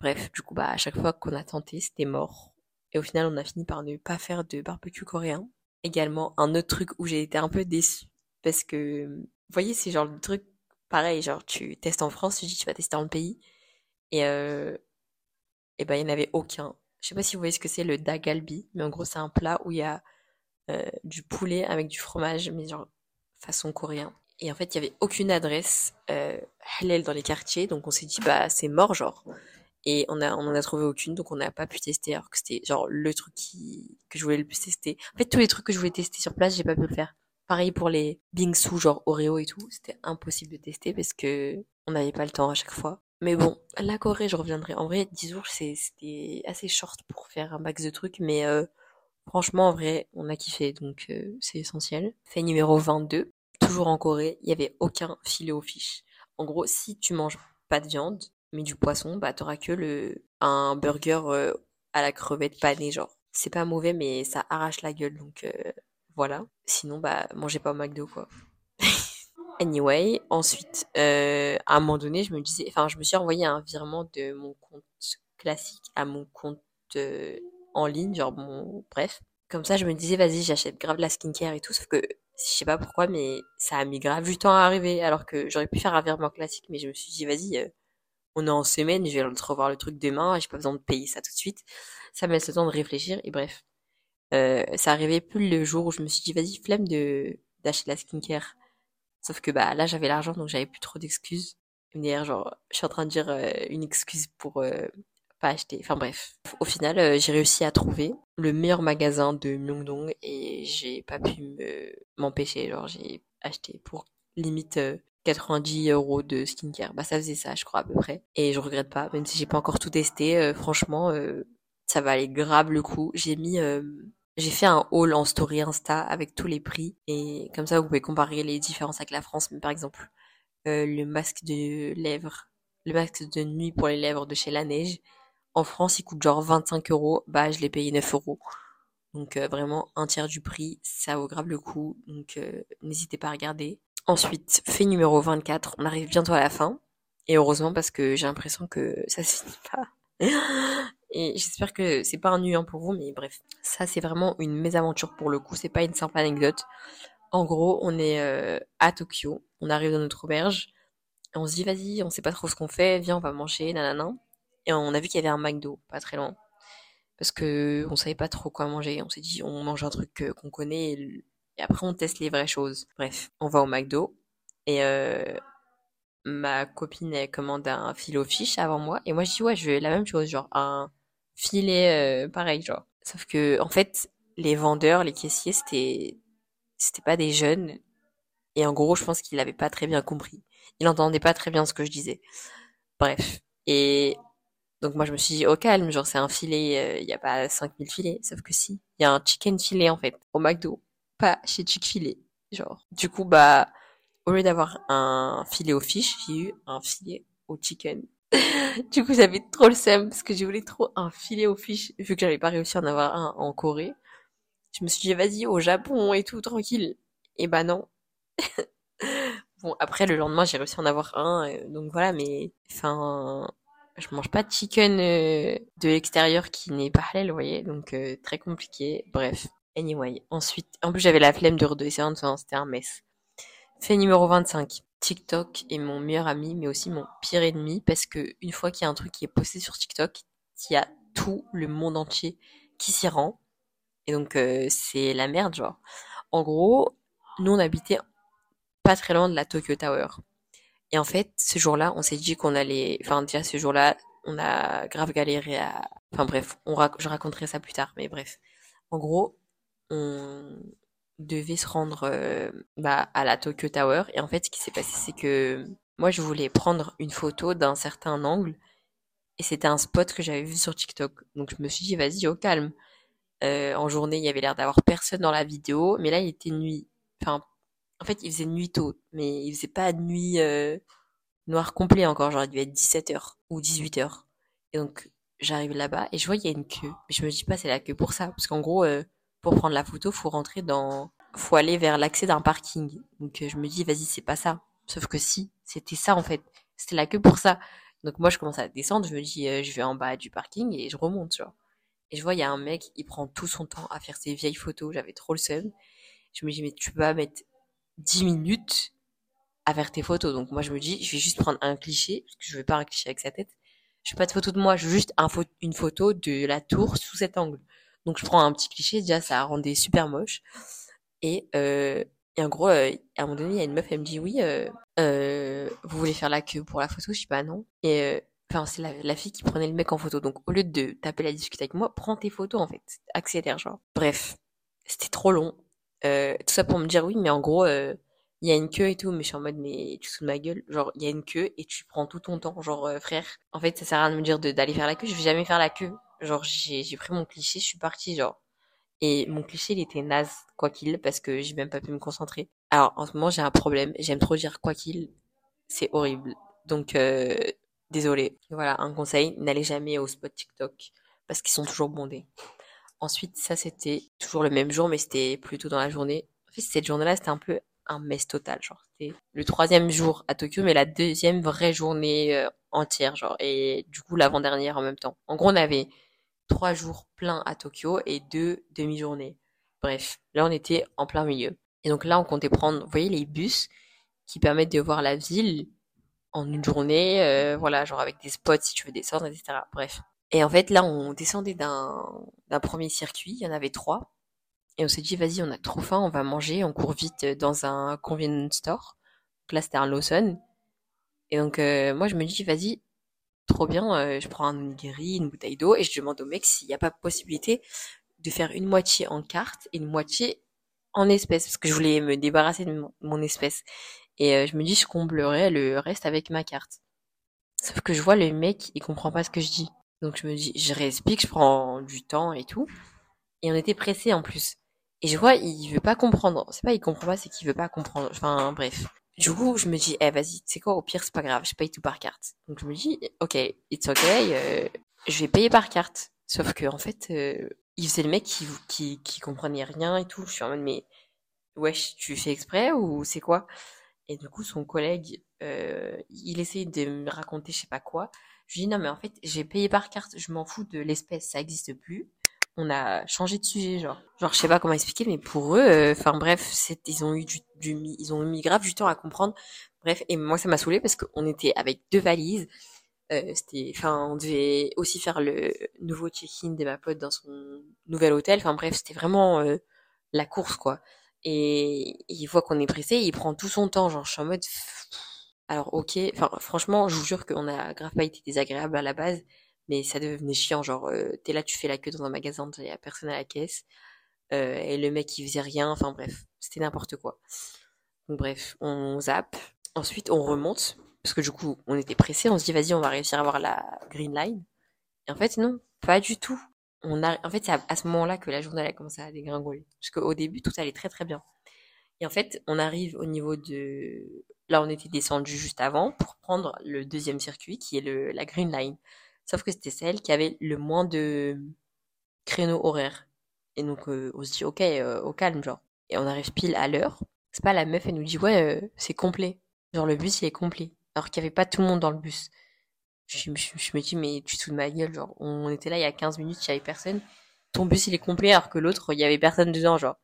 [SPEAKER 1] bref, du coup bah à chaque fois qu'on a tenté, c'était mort. Et au final, on a fini par ne pas faire de barbecue coréen. Également, un autre truc où j'ai été un peu déçue parce que vous voyez, c'est genre le truc pareil, genre tu testes en France, tu dis tu vas tester dans le pays et euh, et ben il n'y en avait aucun. Je sais pas si vous voyez ce que c'est le dagalbi, mais en gros c'est un plat où il y a euh, du poulet avec du fromage, mais genre façon coréen. Et en fait, il y avait aucune adresse euh, dans les quartiers, donc on s'est dit bah c'est mort genre. Et on a on en a trouvé aucune, donc on n'a pas pu tester alors que c'était genre le truc qui que je voulais le plus tester. En fait, tous les trucs que je voulais tester sur place, j'ai pas pu le faire. Pareil pour les bingsu genre Oreo et tout, c'était impossible de tester parce que on n'avait pas le temps à chaque fois. Mais bon, la Corée, je reviendrai. En vrai, 10 jours, c'était assez short pour faire un max de trucs, mais euh, franchement, en vrai, on a kiffé, donc euh, c'est essentiel. Fait numéro 22 toujours en Corée, il n'y avait aucun filet aux fiches. En gros, si tu manges pas de viande, mais du poisson, bah t'auras que le un burger euh, à la crevette panée, genre. C'est pas mauvais, mais ça arrache la gueule, donc euh, voilà. Sinon, bah mangez pas au McDo, quoi. anyway, ensuite, euh, à un moment donné, je me disais, enfin, je me suis envoyé un virement de mon compte classique à mon compte en ligne, genre mon, bref. Comme ça, je me disais, vas-y, j'achète grave la skincare et tout, sauf que je sais pas pourquoi, mais ça a mis grave du temps à arriver, alors que j'aurais pu faire un virement classique, mais je me suis dit, vas-y, on est en semaine, je vais revoir le truc demain, j'ai pas besoin de payer ça tout de suite. Ça me laisse le temps de réfléchir, et bref. Euh, ça arrivait plus le jour où je me suis dit, vas-y, flemme de d'acheter la skincare. Sauf que bah là, j'avais l'argent, donc j'avais plus trop d'excuses. D'ailleurs, genre, je suis en train de dire euh, une excuse pour euh, pas acheter. Enfin bref. Au final, j'ai réussi à trouver le meilleur magasin de Myeongdong et j'ai pas pu me m'empêcher. Genre, j'ai acheté pour limite 90 euh, euros de skincare. Bah, ça faisait ça, je crois, à peu près. Et je regrette pas, même si j'ai pas encore tout testé. Euh, franchement, ça va aller grave le coup. J'ai mis, j'ai fait un haul en story Insta avec tous les prix. Et comme ça, vous pouvez comparer les différences avec la France. Mais par exemple, le masque de lèvres, le masque de nuit pour les lèvres de chez La Neige, en France, il coûte genre 25 euros. Bah, je l'ai payé 9 euros. Donc euh, vraiment un tiers du prix, ça vaut grave le coup. Donc euh, n'hésitez pas à regarder. Ensuite, fait numéro 24, on arrive bientôt à la fin. Et heureusement parce que j'ai l'impression que ça se finit pas. Et j'espère que c'est pas nu pour vous, mais bref. Ça, c'est vraiment une mésaventure pour le coup. C'est pas une simple anecdote. En gros, on est euh, à Tokyo. On arrive dans notre auberge. On se dit, vas-y, on sait pas trop ce qu'on fait. Viens, on va manger, nanana. Et on a vu qu'il y avait un McDo, pas très loin. Parce que on savait pas trop quoi manger. On s'est dit, on mange un truc euh, qu'on connaît. Après, on teste les vraies choses. Bref, on va au McDo. Et euh, ma copine, elle commande un filet au fish avant moi. Et moi, je dis, ouais, je veux la même chose. Genre, un filet euh, pareil, genre. Sauf que, en fait, les vendeurs, les caissiers, c'était, c'était pas des jeunes. Et en gros, je pense qu'il avait pas très bien compris. Il entendait pas très bien ce que je disais. Bref. Et donc moi je me suis dit au calme, genre c'est un filet, il euh, y a pas 5000 filets, sauf que si, il y a un chicken filet en fait au McDo, pas chez Chick-fil-A. Genre du coup bah au lieu d'avoir un filet au fish, j'ai eu un filet au chicken. du coup j'avais trop le seum parce que je voulais trop un filet au fish vu que j'avais pas réussi à en avoir un en Corée. Je me suis dit vas-y au Japon et tout tranquille. Et bah non. bon après le lendemain j'ai réussi à en avoir un euh, donc voilà mais enfin je mange pas de chicken euh, de l'extérieur qui n'est pas halal, vous voyez, donc euh, très compliqué. Bref, anyway. Ensuite, en plus j'avais la flemme de redescendre, c'était un mess. Fait numéro 25. TikTok est mon meilleur ami, mais aussi mon pire ennemi, parce que une fois qu'il y a un truc qui est posté sur TikTok, il y a tout le monde entier qui s'y rend. Et donc euh, c'est la merde, genre. En gros, nous on habitait pas très loin de la Tokyo Tower. Et en fait, ce jour-là, on s'est dit qu'on allait, enfin déjà ce jour-là, on a grave galéré à, enfin bref, je raconterai ça plus tard, mais bref. En gros, on devait se rendre euh, bah, à la Tokyo Tower et en fait, ce qui s'est passé, c'est que moi, je voulais prendre une photo d'un certain angle et c'était un spot que j'avais vu sur TikTok. Donc je me suis dit, vas-y, au calme. Euh, en journée, il y avait l'air d'avoir personne dans la vidéo, mais là, il était nuit. Enfin, en fait, il faisait nuit tôt, mais il faisait pas nuit euh, noir complet encore, genre il devait être 17h ou 18h. Et donc j'arrive là-bas et je vois qu'il y a une queue. Mais je me dis pas c'est la queue pour ça, parce qu'en gros, euh, pour prendre la photo, faut rentrer dans, faut aller vers l'accès d'un parking. Donc euh, je me dis vas-y c'est pas ça. Sauf que si, c'était ça en fait, c'était la queue pour ça. Donc moi je commence à descendre, je me dis je vais en bas du parking et je remonte, tu vois. Et je vois il y a un mec, il prend tout son temps à faire ses vieilles photos, j'avais trop le seum. Je me dis mais tu pas mettre 10 minutes à faire tes photos. Donc moi je me dis, je vais juste prendre un cliché, parce que je veux pas un cliché avec sa tête. Je fais pas de photo de moi, je veux juste un une photo de la tour sous cet angle. Donc je prends un petit cliché, déjà ça rendait super moche. Et, euh, et en gros, euh, à un moment donné, il y a une meuf, elle me dit, oui, euh, euh, vous voulez faire la queue pour la photo? Je dis, pas non. Et euh, enfin, c'est la, fille qui prenait le mec en photo. Donc au lieu de taper la discuter avec moi, prends tes photos en fait. Accélère, genre. Bref, c'était trop long. Tout ça pour me dire oui, mais en gros, il y a une queue et tout, mais je suis en mode, mais tu sous ma gueule. Genre, il y a une queue et tu prends tout ton temps. Genre, euh, frère, en fait, ça sert à rien de me dire d'aller faire la queue, je vais jamais faire la queue. Genre, j'ai pris mon cliché, je suis partie, genre. Et mon cliché, il était naze, quoi qu'il, parce que j'ai même pas pu me concentrer. Alors, en ce moment, j'ai un problème. J'aime trop dire quoi qu'il. C'est horrible. Donc, euh, désolé. Voilà, un conseil, n'allez jamais au spot TikTok, parce qu'ils sont toujours bondés. Ensuite, ça, c'était toujours le même jour, mais c'était plutôt dans la journée. En fait, cette journée-là, c'était un peu un mess total, genre. C'était le troisième jour à Tokyo, mais la deuxième vraie journée euh, entière, genre. Et du coup, l'avant-dernière en même temps. En gros, on avait trois jours pleins à Tokyo et deux demi-journées. Bref, là, on était en plein milieu. Et donc là, on comptait prendre, vous voyez, les bus qui permettent de voir la ville en une journée, euh, voilà, genre avec des spots si tu veux descendre, etc. Bref. Et en fait, là, on descendait d'un, premier circuit, il y en avait trois. Et on s'est dit, vas-y, on a trop faim, on va manger, on court vite dans un convenience store. Donc là, c'était un Lawson. Et donc, euh, moi, je me dis, vas-y, trop bien, euh, je prends un onigiri, une bouteille d'eau, et je demande au mec s'il n'y a pas possibilité de faire une moitié en carte et une moitié en espèces, parce que je voulais me débarrasser de mon, espèce. Et euh, je me dis, je comblerai le reste avec ma carte. Sauf que je vois le mec, il comprend pas ce que je dis. Donc je me dis, je réexplique, je prends du temps et tout. Et on était pressé en plus. Et je vois, il veut pas comprendre. C'est pas il comprend pas, c'est qu'il veut pas comprendre. Enfin bref. Du coup, je me dis, eh vas-y, c'est quoi, au pire c'est pas grave, je paye tout par carte. Donc je me dis, ok, it's ok, euh, je vais payer par carte. Sauf que en fait, euh, il faisait le mec qui, qui, qui comprenait rien et tout. Je suis en mode, mais wesh, tu fais exprès ou c'est quoi? Et du coup, son collègue, euh, il essaye de me raconter je sais pas quoi. Je lui dis non, mais en fait, j'ai payé par carte, je m'en fous de l'espèce, ça existe plus. On a changé de sujet, genre. Genre, je sais pas comment expliquer, mais pour eux, euh, enfin bref, ils ont eu du, du, ils ont mis grave du temps à comprendre. Bref, et moi, ça m'a saoulé parce qu'on était avec deux valises. Euh, c'était, enfin, on devait aussi faire le nouveau check-in de ma pote dans son nouvel hôtel. Enfin bref, c'était vraiment euh, la course, quoi. Et il voit qu'on est pressé, il prend tout son temps. Genre, je suis en mode, alors ok, enfin franchement, je vous jure qu'on a grave pas été désagréable à la base, mais ça devenait chiant. Genre, euh, t'es là, tu fais la queue dans un magasin, il y a personne à la caisse, euh, et le mec il faisait rien. Enfin bref, c'était n'importe quoi. Donc bref, on zappe. Ensuite, on remonte parce que du coup, on était pressé. On se dit vas-y, on va réussir à avoir la green line. Et en fait, non, pas du tout. On a, en fait, c'est à, ce moment-là que la journée a commencé à dégringoler. Parce qu'au début, tout allait très très bien. Et en fait, on arrive au niveau de... Là, on était descendu juste avant pour prendre le deuxième circuit, qui est le, la Green Line. Sauf que c'était celle qui avait le moins de créneaux horaires. Et donc, euh, on se dit, ok, euh, au calme, genre. Et on arrive pile à l'heure. C'est pas la meuf, elle nous dit, ouais, euh, c'est complet. Genre, le bus, il est complet. Alors qu'il y avait pas tout le monde dans le bus. Je, me dis, mais tu te fous de ma gueule, genre, on était là il y a 15 minutes, il y avait personne. Ton bus, il est complet, alors que l'autre, il y avait personne dedans, genre.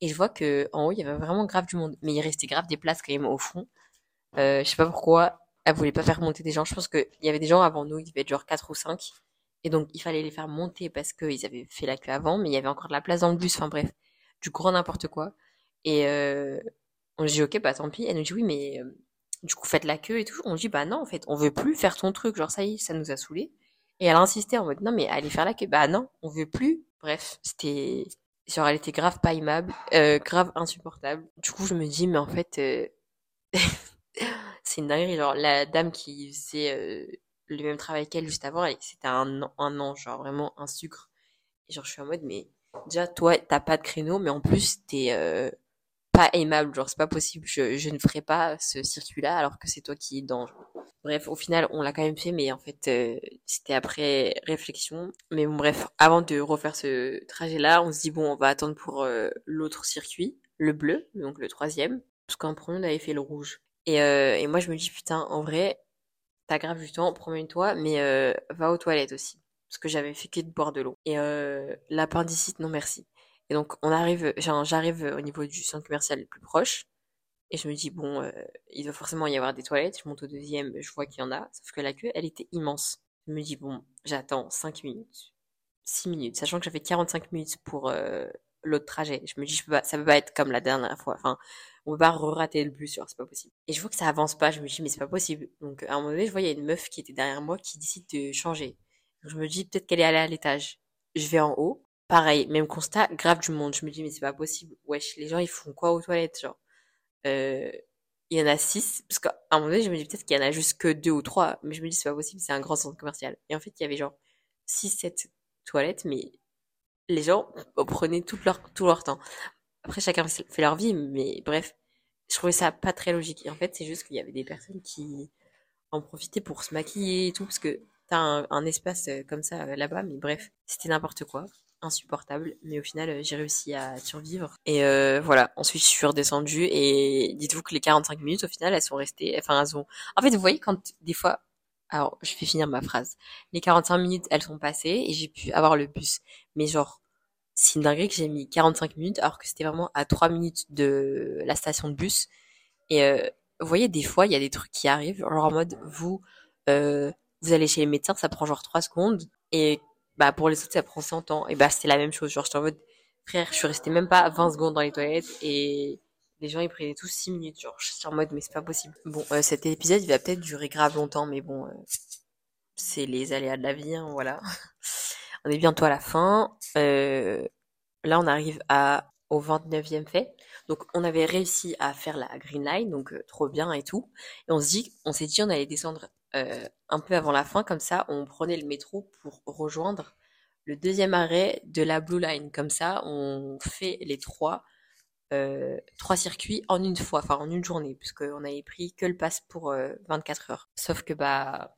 [SPEAKER 1] Et je vois que en haut, il y avait vraiment grave du monde. Mais il restait grave des places quand même au fond. Euh, je sais pas pourquoi elle voulait pas faire monter des gens. Je pense qu'il y avait des gens avant nous, il devait être genre 4 ou 5. Et donc, il fallait les faire monter parce qu'ils avaient fait la queue avant, mais il y avait encore de la place dans le bus. Enfin bref, du grand n'importe quoi. Et euh, on dit, ok, bah tant pis. Elle nous dit, oui, mais euh, du coup, faites la queue et tout. On dit, bah non, en fait, on veut plus faire ton truc. Genre, ça y est, ça nous a saoulés. Et elle a insisté en mode, non, mais allez faire la queue. Bah non, on veut plus. Bref, c'était Genre, elle était grave pas aimable, euh, grave insupportable. Du coup, je me dis, mais en fait, euh... c'est une dinguerie. Genre, la dame qui faisait euh, le même travail qu'elle juste avant, c'était un, un ange, genre vraiment un sucre. Et genre, je suis en mode, mais déjà, toi, t'as pas de créneau, mais en plus, t'es euh, pas aimable. Genre, c'est pas possible. Je, je ne ferai pas ce circuit-là alors que c'est toi qui es dans. Bref, au final, on l'a quand même fait, mais en fait, euh, c'était après réflexion. Mais bon, bref, avant de refaire ce trajet-là, on se dit, bon, on va attendre pour l'autre circuit, le bleu, donc le troisième, parce qu'en premier, on avait fait le rouge. Et, euh, et moi, je me dis, putain, en vrai, t'as grave du temps, promène-toi, mais euh, va aux toilettes aussi. Parce que j'avais fait que de boire de l'eau. Et euh, l'appendicite, non merci. Et donc, on arrive, j'arrive au niveau du centre commercial le plus proche. Et je me dis, bon, euh, il doit forcément y avoir des toilettes. Je monte au deuxième, je vois qu'il y en a. Sauf que la queue, elle était immense. Je me dis, bon, j'attends 5 minutes, 6 minutes, sachant que j'avais 45 minutes pour l'autre trajet. Je me dis, je peux pas, ça peut pas être comme la dernière fois. On pas rater le bus, c'est pas possible. Et je vois que ça avance pas. Je me dis, mais c'est pas possible. Donc, à un moment donné, je vois, il y a une meuf qui était derrière moi qui décide de changer. Donc, je me dis, peut-être qu'elle est allée à l'étage. Je vais en haut. Pareil, même constat, grave du monde. Je me dis, mais c'est pas possible. Wesh, les gens, ils font quoi aux toilettes, genre? Euh, il y en a six, parce qu'à un moment donné, je me dis peut-être qu'il y en a juste que deux ou trois, mais je me dis c'est pas possible, c'est un grand centre commercial. Et en fait, il y avait genre six, sept toilettes, mais les gens prenaient tout leur, tout leur temps. Après, chacun fait leur vie, mais bref, je trouvais ça pas très logique. Et en fait, c'est juste qu'il y avait des personnes qui en profitaient pour se maquiller et tout, parce que t'as un, un espace euh, comme ça euh, là-bas, mais bref, c'était n'importe quoi insupportable, mais au final euh, j'ai réussi à survivre. Et euh, voilà, ensuite je suis redescendue et dites-vous que les 45 minutes au final elles sont restées, enfin elles ont... En fait vous voyez quand des fois, alors je vais finir ma phrase, les 45 minutes elles sont passées et j'ai pu avoir le bus, mais genre c'est une dinguerie que j'ai mis 45 minutes alors que c'était vraiment à 3 minutes de la station de bus. Et euh, vous voyez des fois il y a des trucs qui arrivent, genre en mode vous... Euh, vous allez chez les médecins, ça prend genre 3 secondes et bah pour les autres ça prend 100 ans. Et bah c'était la même chose genre j'étais en mode frère je suis restée même pas 20 secondes dans les toilettes et les gens ils prenaient tous 6 minutes genre je suis en mode mais c'est pas possible. Bon euh, cet épisode il va peut-être durer grave longtemps mais bon c'est les aléas de la vie hein, voilà on est bientôt à la fin euh, là on arrive au 29e fait donc on avait réussi à faire la green line donc euh, trop bien et tout et on dit on s'est dit on allait descendre euh, un peu avant la fin, comme ça, on prenait le métro pour rejoindre le deuxième arrêt de la Blue Line. Comme ça, on fait les trois, trois circuits en une fois, enfin en une journée, puisqu'on avait pris que le pass pour euh, 24 heures. Sauf que bah,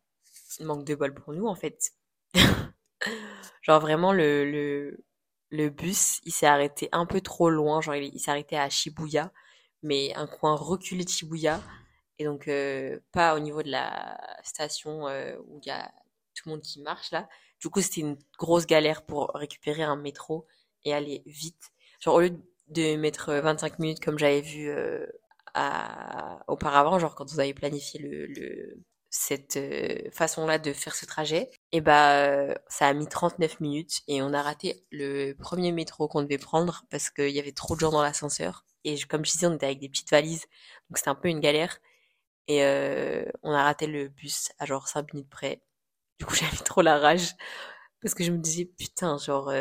[SPEAKER 1] manque de bol pour nous en fait. genre vraiment le, le, le bus, il s'est arrêté un peu trop loin, genre il, s'est arrêté à Shibuya mais un coin reculé de Shibuya. Et donc, euh, pas au niveau de la station euh, où il y a tout le monde qui marche là. Du coup, c'était une grosse galère pour récupérer un métro et aller vite. Genre, au lieu de mettre 25 minutes comme j'avais vu euh, à... auparavant, genre quand vous avez planifié le, le cette euh, façon-là de faire ce trajet, et bah euh, ça a mis 39 minutes et on a raté le premier métro qu'on devait prendre parce qu'il y avait trop de gens dans l'ascenseur. Et comme je disais, on était avec des petites valises, donc c'était un peu une galère. Et euh, on a raté le bus à genre 5 minutes près. Du coup, j'avais trop la rage parce que je me disais putain, genre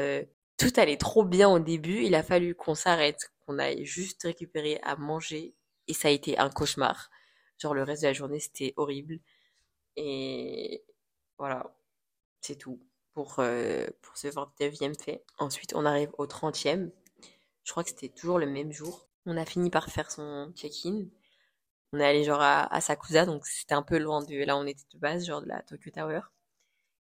[SPEAKER 1] tout allait trop bien au début. Il a fallu qu'on s'arrête, qu'on aille juste récupérer à manger et ça a été un cauchemar. Genre le reste de la journée, c'était horrible. Et voilà, c'est tout pour, euh, pour ce 29e fait. Ensuite, on arrive au 30e. Je crois que c'était toujours le même jour. On a fini par faire son check-in. On est allé genre à, Sakusa, donc c'était un peu loin de là où on était de base, genre de la Tokyo Tower.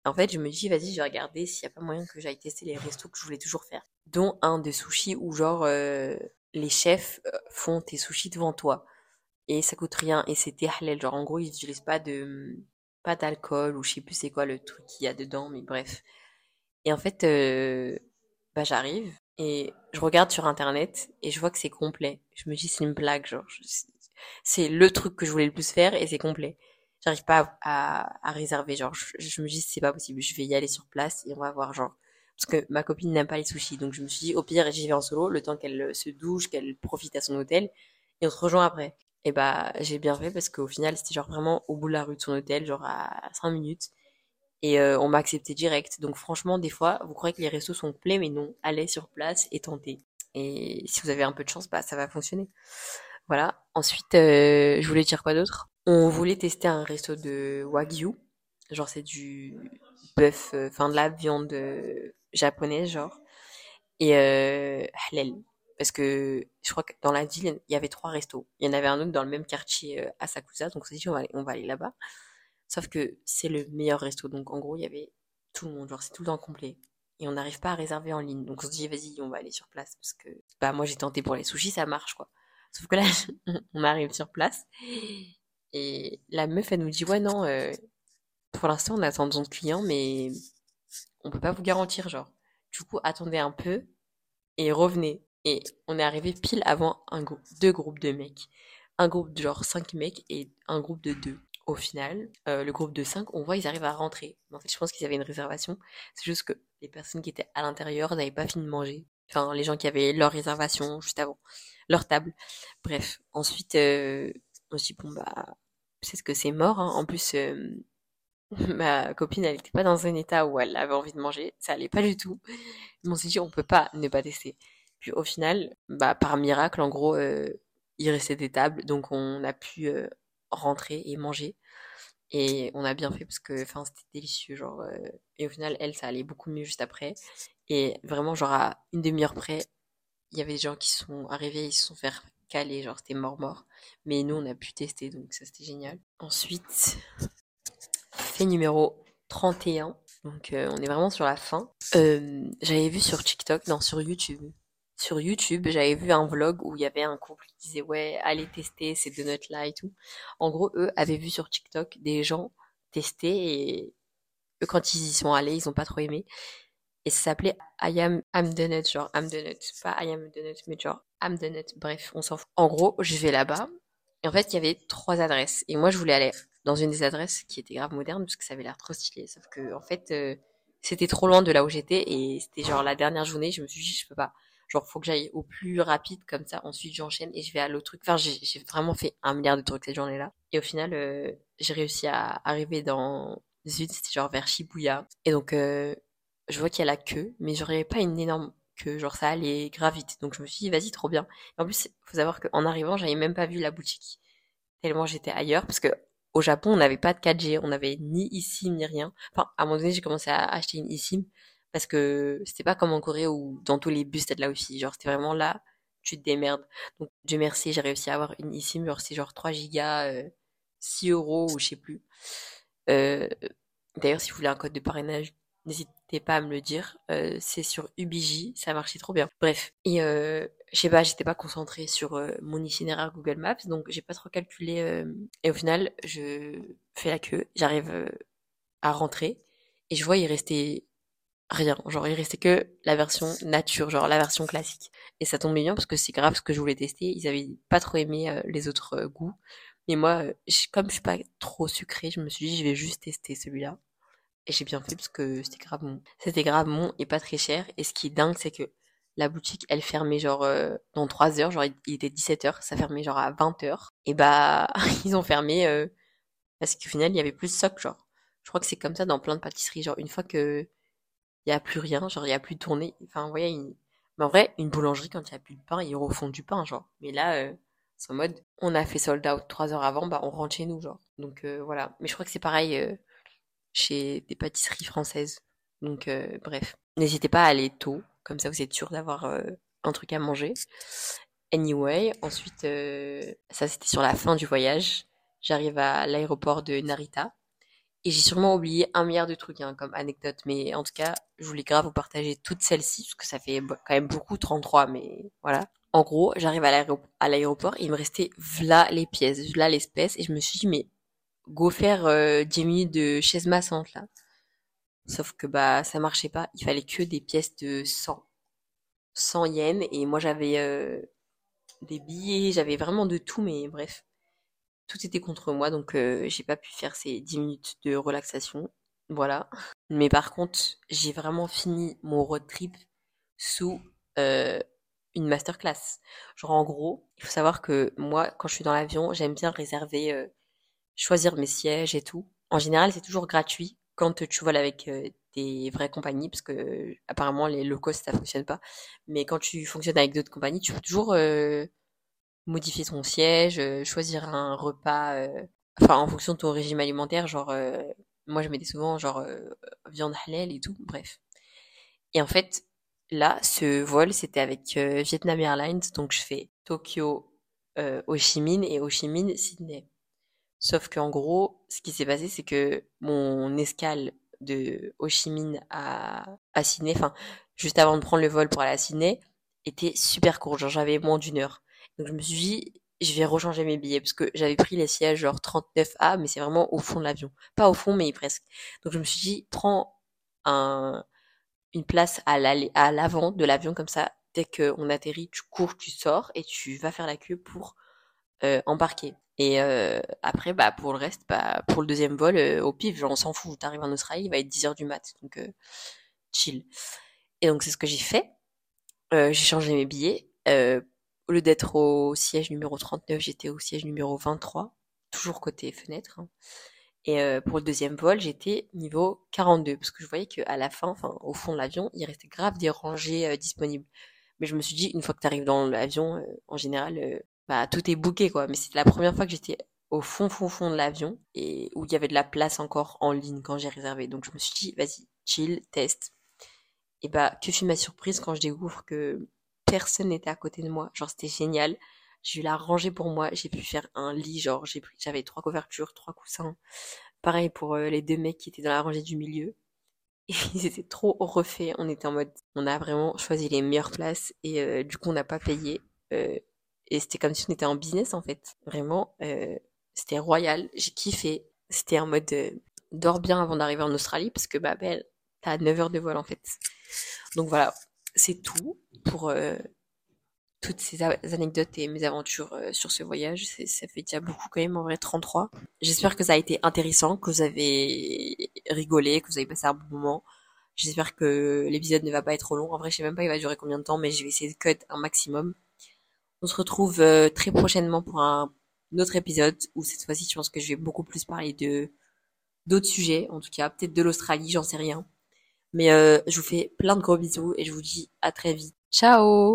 [SPEAKER 1] En fait, je me dis, vas-y, je vais regarder s'il n'y a pas moyen que j'aille tester les restos que je voulais toujours faire. Dont un de sushi où genre euh, les chefs euh, font tes sushis devant toi. Et ça coûte rien et c'était halal. Genre en gros, ils n'utilisent pas de pas d'alcool ou je sais plus c'est quoi le truc qu'il y a dedans, mais bref. Et en fait, euh, bah j'arrive et je regarde sur internet et je vois que c'est complet. Je me dis c'est une blague, genre c'est le truc que je voulais le plus faire et c'est complet. J'arrive pas à, à, réserver, genre je, me dis c'est pas possible, je vais y aller sur place et on va voir genre parce que ma copine n'aime pas les sushis, donc je me suis dit au pire j'y vais en solo, le temps qu'elle se douche, qu'elle profite à son hôtel et on se rejoint après. Et bah, j'ai bien fait parce qu'au final, c'était genre vraiment au bout de la rue de son hôtel, genre à 5 minutes. Et euh, on m'a accepté direct. Donc franchement, des fois, vous croyez que les restos sont pleins, mais non. Allez sur place et tentez. Et si vous avez un peu de chance, bah ça va fonctionner. Voilà. Ensuite, euh, je voulais dire quoi d'autre? On voulait tester un resto de wagyu. Genre c'est du bœuf, euh, enfin de la viande japonaise, genre. Et halal parce que je crois que dans la ville, il y avait trois restos. Il y en avait un autre dans le même quartier euh, à Sakusa, donc on s'est dit on va aller, aller là-bas. Sauf que c'est le meilleur resto, donc en gros il y avait tout le monde, genre c'est tout le temps complet. Et on n'arrive pas à réserver en ligne, donc on se dit vas-y on va aller sur place parce que bah moi j'ai tenté pour les sushis, ça marche quoi. Sauf que là on arrive sur place et la meuf elle nous dit ouais non, euh, pour l'instant on attend de client mais on peut pas vous garantir genre. Du coup attendez un peu et revenez. Et on est arrivé pile avant un groupe, deux groupes de mecs. Un groupe de genre 5 mecs et un groupe de deux. Au final, euh, le groupe de 5, on voit ils arrivent à rentrer. En fait, je pense qu'ils avaient une réservation. C'est juste que les personnes qui étaient à l'intérieur n'avaient pas fini de manger. Enfin, les gens qui avaient leur réservation juste avant, leur table. Bref, ensuite, euh, on s'est dit, bon, bah, c'est ce que c'est mort. Hein. En plus, euh, ma copine, elle n'était pas dans un état où elle avait envie de manger. Ça allait pas du tout. on s'est dit, on peut pas ne pas tester. Puis au final, bah, par miracle, en gros, euh, il restait des tables, donc on a pu euh, rentrer et manger. Et on a bien fait parce que c'était délicieux. Genre, euh, et au final, elle, ça allait beaucoup mieux juste après. Et vraiment, genre à une demi-heure près, il y avait des gens qui sont arrivés, ils se sont fait caler, genre c'était mort-mort. Mais nous, on a pu tester, donc ça c'était génial. Ensuite, fait numéro 31. Donc on est vraiment sur la fin. J'avais vu sur TikTok, non, sur YouTube, sur YouTube, j'avais vu un vlog où il y avait un couple qui disait ouais, allez tester ces donuts là et tout. En gros, eux avaient vu sur TikTok des gens tester et eux quand ils y sont allés, ils ont pas trop aimé. Et ça s'appelait I am I'm donut, genre I'm donut, pas I am donut, mais genre I'm donut. Bref, on s'en fout. En gros, je vais là-bas. Et en fait, il y avait trois adresses. Et moi, je voulais aller dans une des adresses qui était grave moderne parce que ça avait l'air trop stylé. Sauf que, en fait, euh, c'était trop loin de là où j'étais et c'était genre la dernière journée. Je me suis dit, je peux pas. Genre, faut que j'aille au plus rapide comme ça. Ensuite, j'enchaîne et je vais à l'autre truc. Enfin, j'ai vraiment fait un milliard de trucs cette journée-là. Et au final, euh, j'ai réussi à arriver dans une, c'était genre vers Shibuya. Et donc, euh, je vois qu'il y a la queue, mais j'aurais pas une énorme queue. Genre, ça allait grave vite. Donc, je me suis dit, vas-y, trop bien. Et en plus, faut savoir qu'en arrivant, j'avais même pas vu la boutique. Tellement j'étais ailleurs. Parce que au Japon, on n'avait pas de 4G. On n'avait ni eSIM, ni rien. Enfin, à un moment donné, j'ai commencé à acheter une eSIM parce que c'était pas comme en Corée où dans tous les bus t'as la wifi genre c'était vraiment là tu te démerdes donc Dieu merci j'ai réussi à avoir une eSIM genre c'est genre 3 gigas euh, 6 euros ou je sais plus euh, d'ailleurs si vous voulez un code de parrainage n'hésitez pas à me le dire. Euh, c'est sur UBJ, ça marchait trop bien. Bref, et euh, je sais pas, j'étais pas concentrée sur mon itinéraire Google Maps, donc j'ai pas trop calculé. et au final, je fais la queue, j'arrive à rentrer, et je vois il restait rien. Genre, il restait que la version nature, genre la version classique. Et ça tombait bien parce que c'est grave ce que je voulais tester. Ils avaient pas trop aimé euh, les autres euh, goûts. Mais moi, euh, je- comme je suis pas trop sucrée, je me suis dit, je vais juste tester celui-là. Et j'ai bien fait parce que c'était grave bon. C'était grave bon et pas très cher. Et ce qui est dingue, c'est que la boutique, elle fermait genre euh, dans 3 heures. Genre, il était 17 heures. Ça fermait genre à 20 heures. Et bah, ils ont fermé euh, parce qu'au final, il y avait plus de stock, genre. Je crois que c'est comme ça dans plein de pâtisseries. Genre, une fois que il y a plus rien, genre, il y a plus de tournée. Enfin, vous mais en vrai, une boulangerie, quand il y a plus de pain, ils refont du pain, genre. Mais là, euh, c'est en mode, on a fait sold out 3 heures avant, bah, on rentre chez nous, genre. Donc, euh, voilà. Mais je crois que c'est pareil euh, chez des pâtisseries françaises. Donc, bref. N'hésitez pas à aller tôt, comme ça vous êtes sûr d'avoir un truc à manger. Anyway, ensuite, ça c'était sur la fin du voyage. J'arrive à l'aéroport de Narita. Et j'ai sûrement oublié un milliard de trucs hein, comme anecdote. Mais en tout cas, je voulais grave vous partager toutes celles-ci, parce que ça fait quand même beaucoup, 33, mais voilà. En gros, j'arrive à l'aéroport, et il me restait v'là les pièces, v'là l'espèce, et je me suis dit, mais go faire euh, 10 minutes de chaise massante là. Sauf que bah ça marchait pas, il fallait que des pièces de 100, 100 yens, et moi j'avais euh, des billets, j'avais vraiment de tout, mais bref, tout était contre moi, donc euh, j'ai pas pu faire ces 10 minutes de relaxation, voilà. Mais par contre, j'ai vraiment fini mon road trip sous euh, une masterclass. Genre en gros, il faut savoir que moi, quand je suis dans l'avion, j'aime bien réserver, euh, choisir mes sièges et tout. En général, c'est toujours gratuit quand tu voles avec euh, des vraies compagnies, parce que apparemment les low cost ça fonctionne pas. Mais quand tu fonctionnes avec d'autres compagnies, tu peux toujours euh, modifier ton siège, euh, choisir un repas, euh, enfin en fonction de ton régime alimentaire. Genre, euh, moi je mettais souvent genre viande halal et tout. Bref. Et en fait, là, ce vol, c'était avec euh, Vietnam Airlines, donc je fais Tokyo, euh, Ho Chi Minh et Ho Chi Minh, Sydney. Sauf qu'en gros, ce qui s'est passé, c'est que mon escale de Ho Chi Minh à, à Sydney, enfin, juste avant de prendre le vol pour aller à Sydney, était super court. Genre, j'avais moins d'une heure. Donc, je me suis dit, je vais rechanger mes billets parce que j'avais pris les sièges genre 39A, mais c'est vraiment au fond de l'avion. Pas au fond, mais presque. Donc, je me suis dit, prends un, une place à l'avant de l'avion comme ça. Dès qu'on atterrit, tu cours, tu sors et tu vas faire la queue pour euh, embarquer. Et euh, après, bah pour le reste, bah pour le deuxième vol, euh, au pif, genre on s'en fout. T'arrives en Australie, il va être 10 heures du mat, donc euh, chill. Et donc c'est ce que j'ai fait. Euh, j'ai changé mes billets. Au lieu d'être au siège numéro 39, j'étais au siège numéro 23, toujours côté fenêtre. hein. Et euh, pour le deuxième vol, j'étais niveau 42, parce que je voyais qu'à la fin, enfin au fond de l'avion, il restait grave des rangées euh, disponibles. Mais je me suis dit, une fois que tu arrives dans l'avion, euh, en général, bah tout est booké quoi. Mais c'était la première fois que j'étais au fond fond fond de l'avion et où il y avait de la place encore en ligne quand j'ai réservé. Donc je me suis dit, vas-y, chill, test. Et bah que fut ma surprise quand je découvre que personne n'était à côté de moi. Genre c'était génial. J'ai eu la rangée pour moi. J'ai pu faire un lit. Genre j'ai pris, j'avais trois couvertures, trois coussins. Pareil pour euh, les deux mecs qui étaient dans la rangée du milieu. Et ils étaient trop refaits. On était en mode, on a vraiment choisi les meilleures places et euh, du coup on n'a pas payé. Euh, et c'était comme si on était en business en fait. Vraiment, euh, c'était royal. J'ai kiffé. C'était en mode euh, dors bien avant d'arriver en Australie parce que bah belle, t'as 9 heures de vol en fait. Donc voilà, c'est tout pour euh, toutes ces anecdotes et mes aventures euh, sur ce voyage. Ça fait déjà beaucoup quand même, en vrai, 33. J'espère que ça a été intéressant, que vous avez rigolé, que vous avez passé un bon moment. J'espère que l'épisode ne va pas être trop long. En vrai, je sais même pas il va durer combien de temps, mais je vais essayer de cut un maximum. On se retrouve euh, très prochainement pour un autre épisode où cette fois-ci, je pense que je vais beaucoup plus parler de d'autres sujets, en tout cas, peut-être de l'Australie, j'en sais rien. Mais euh, je vous fais plein de gros bisous et je vous dis à très vite. Ciao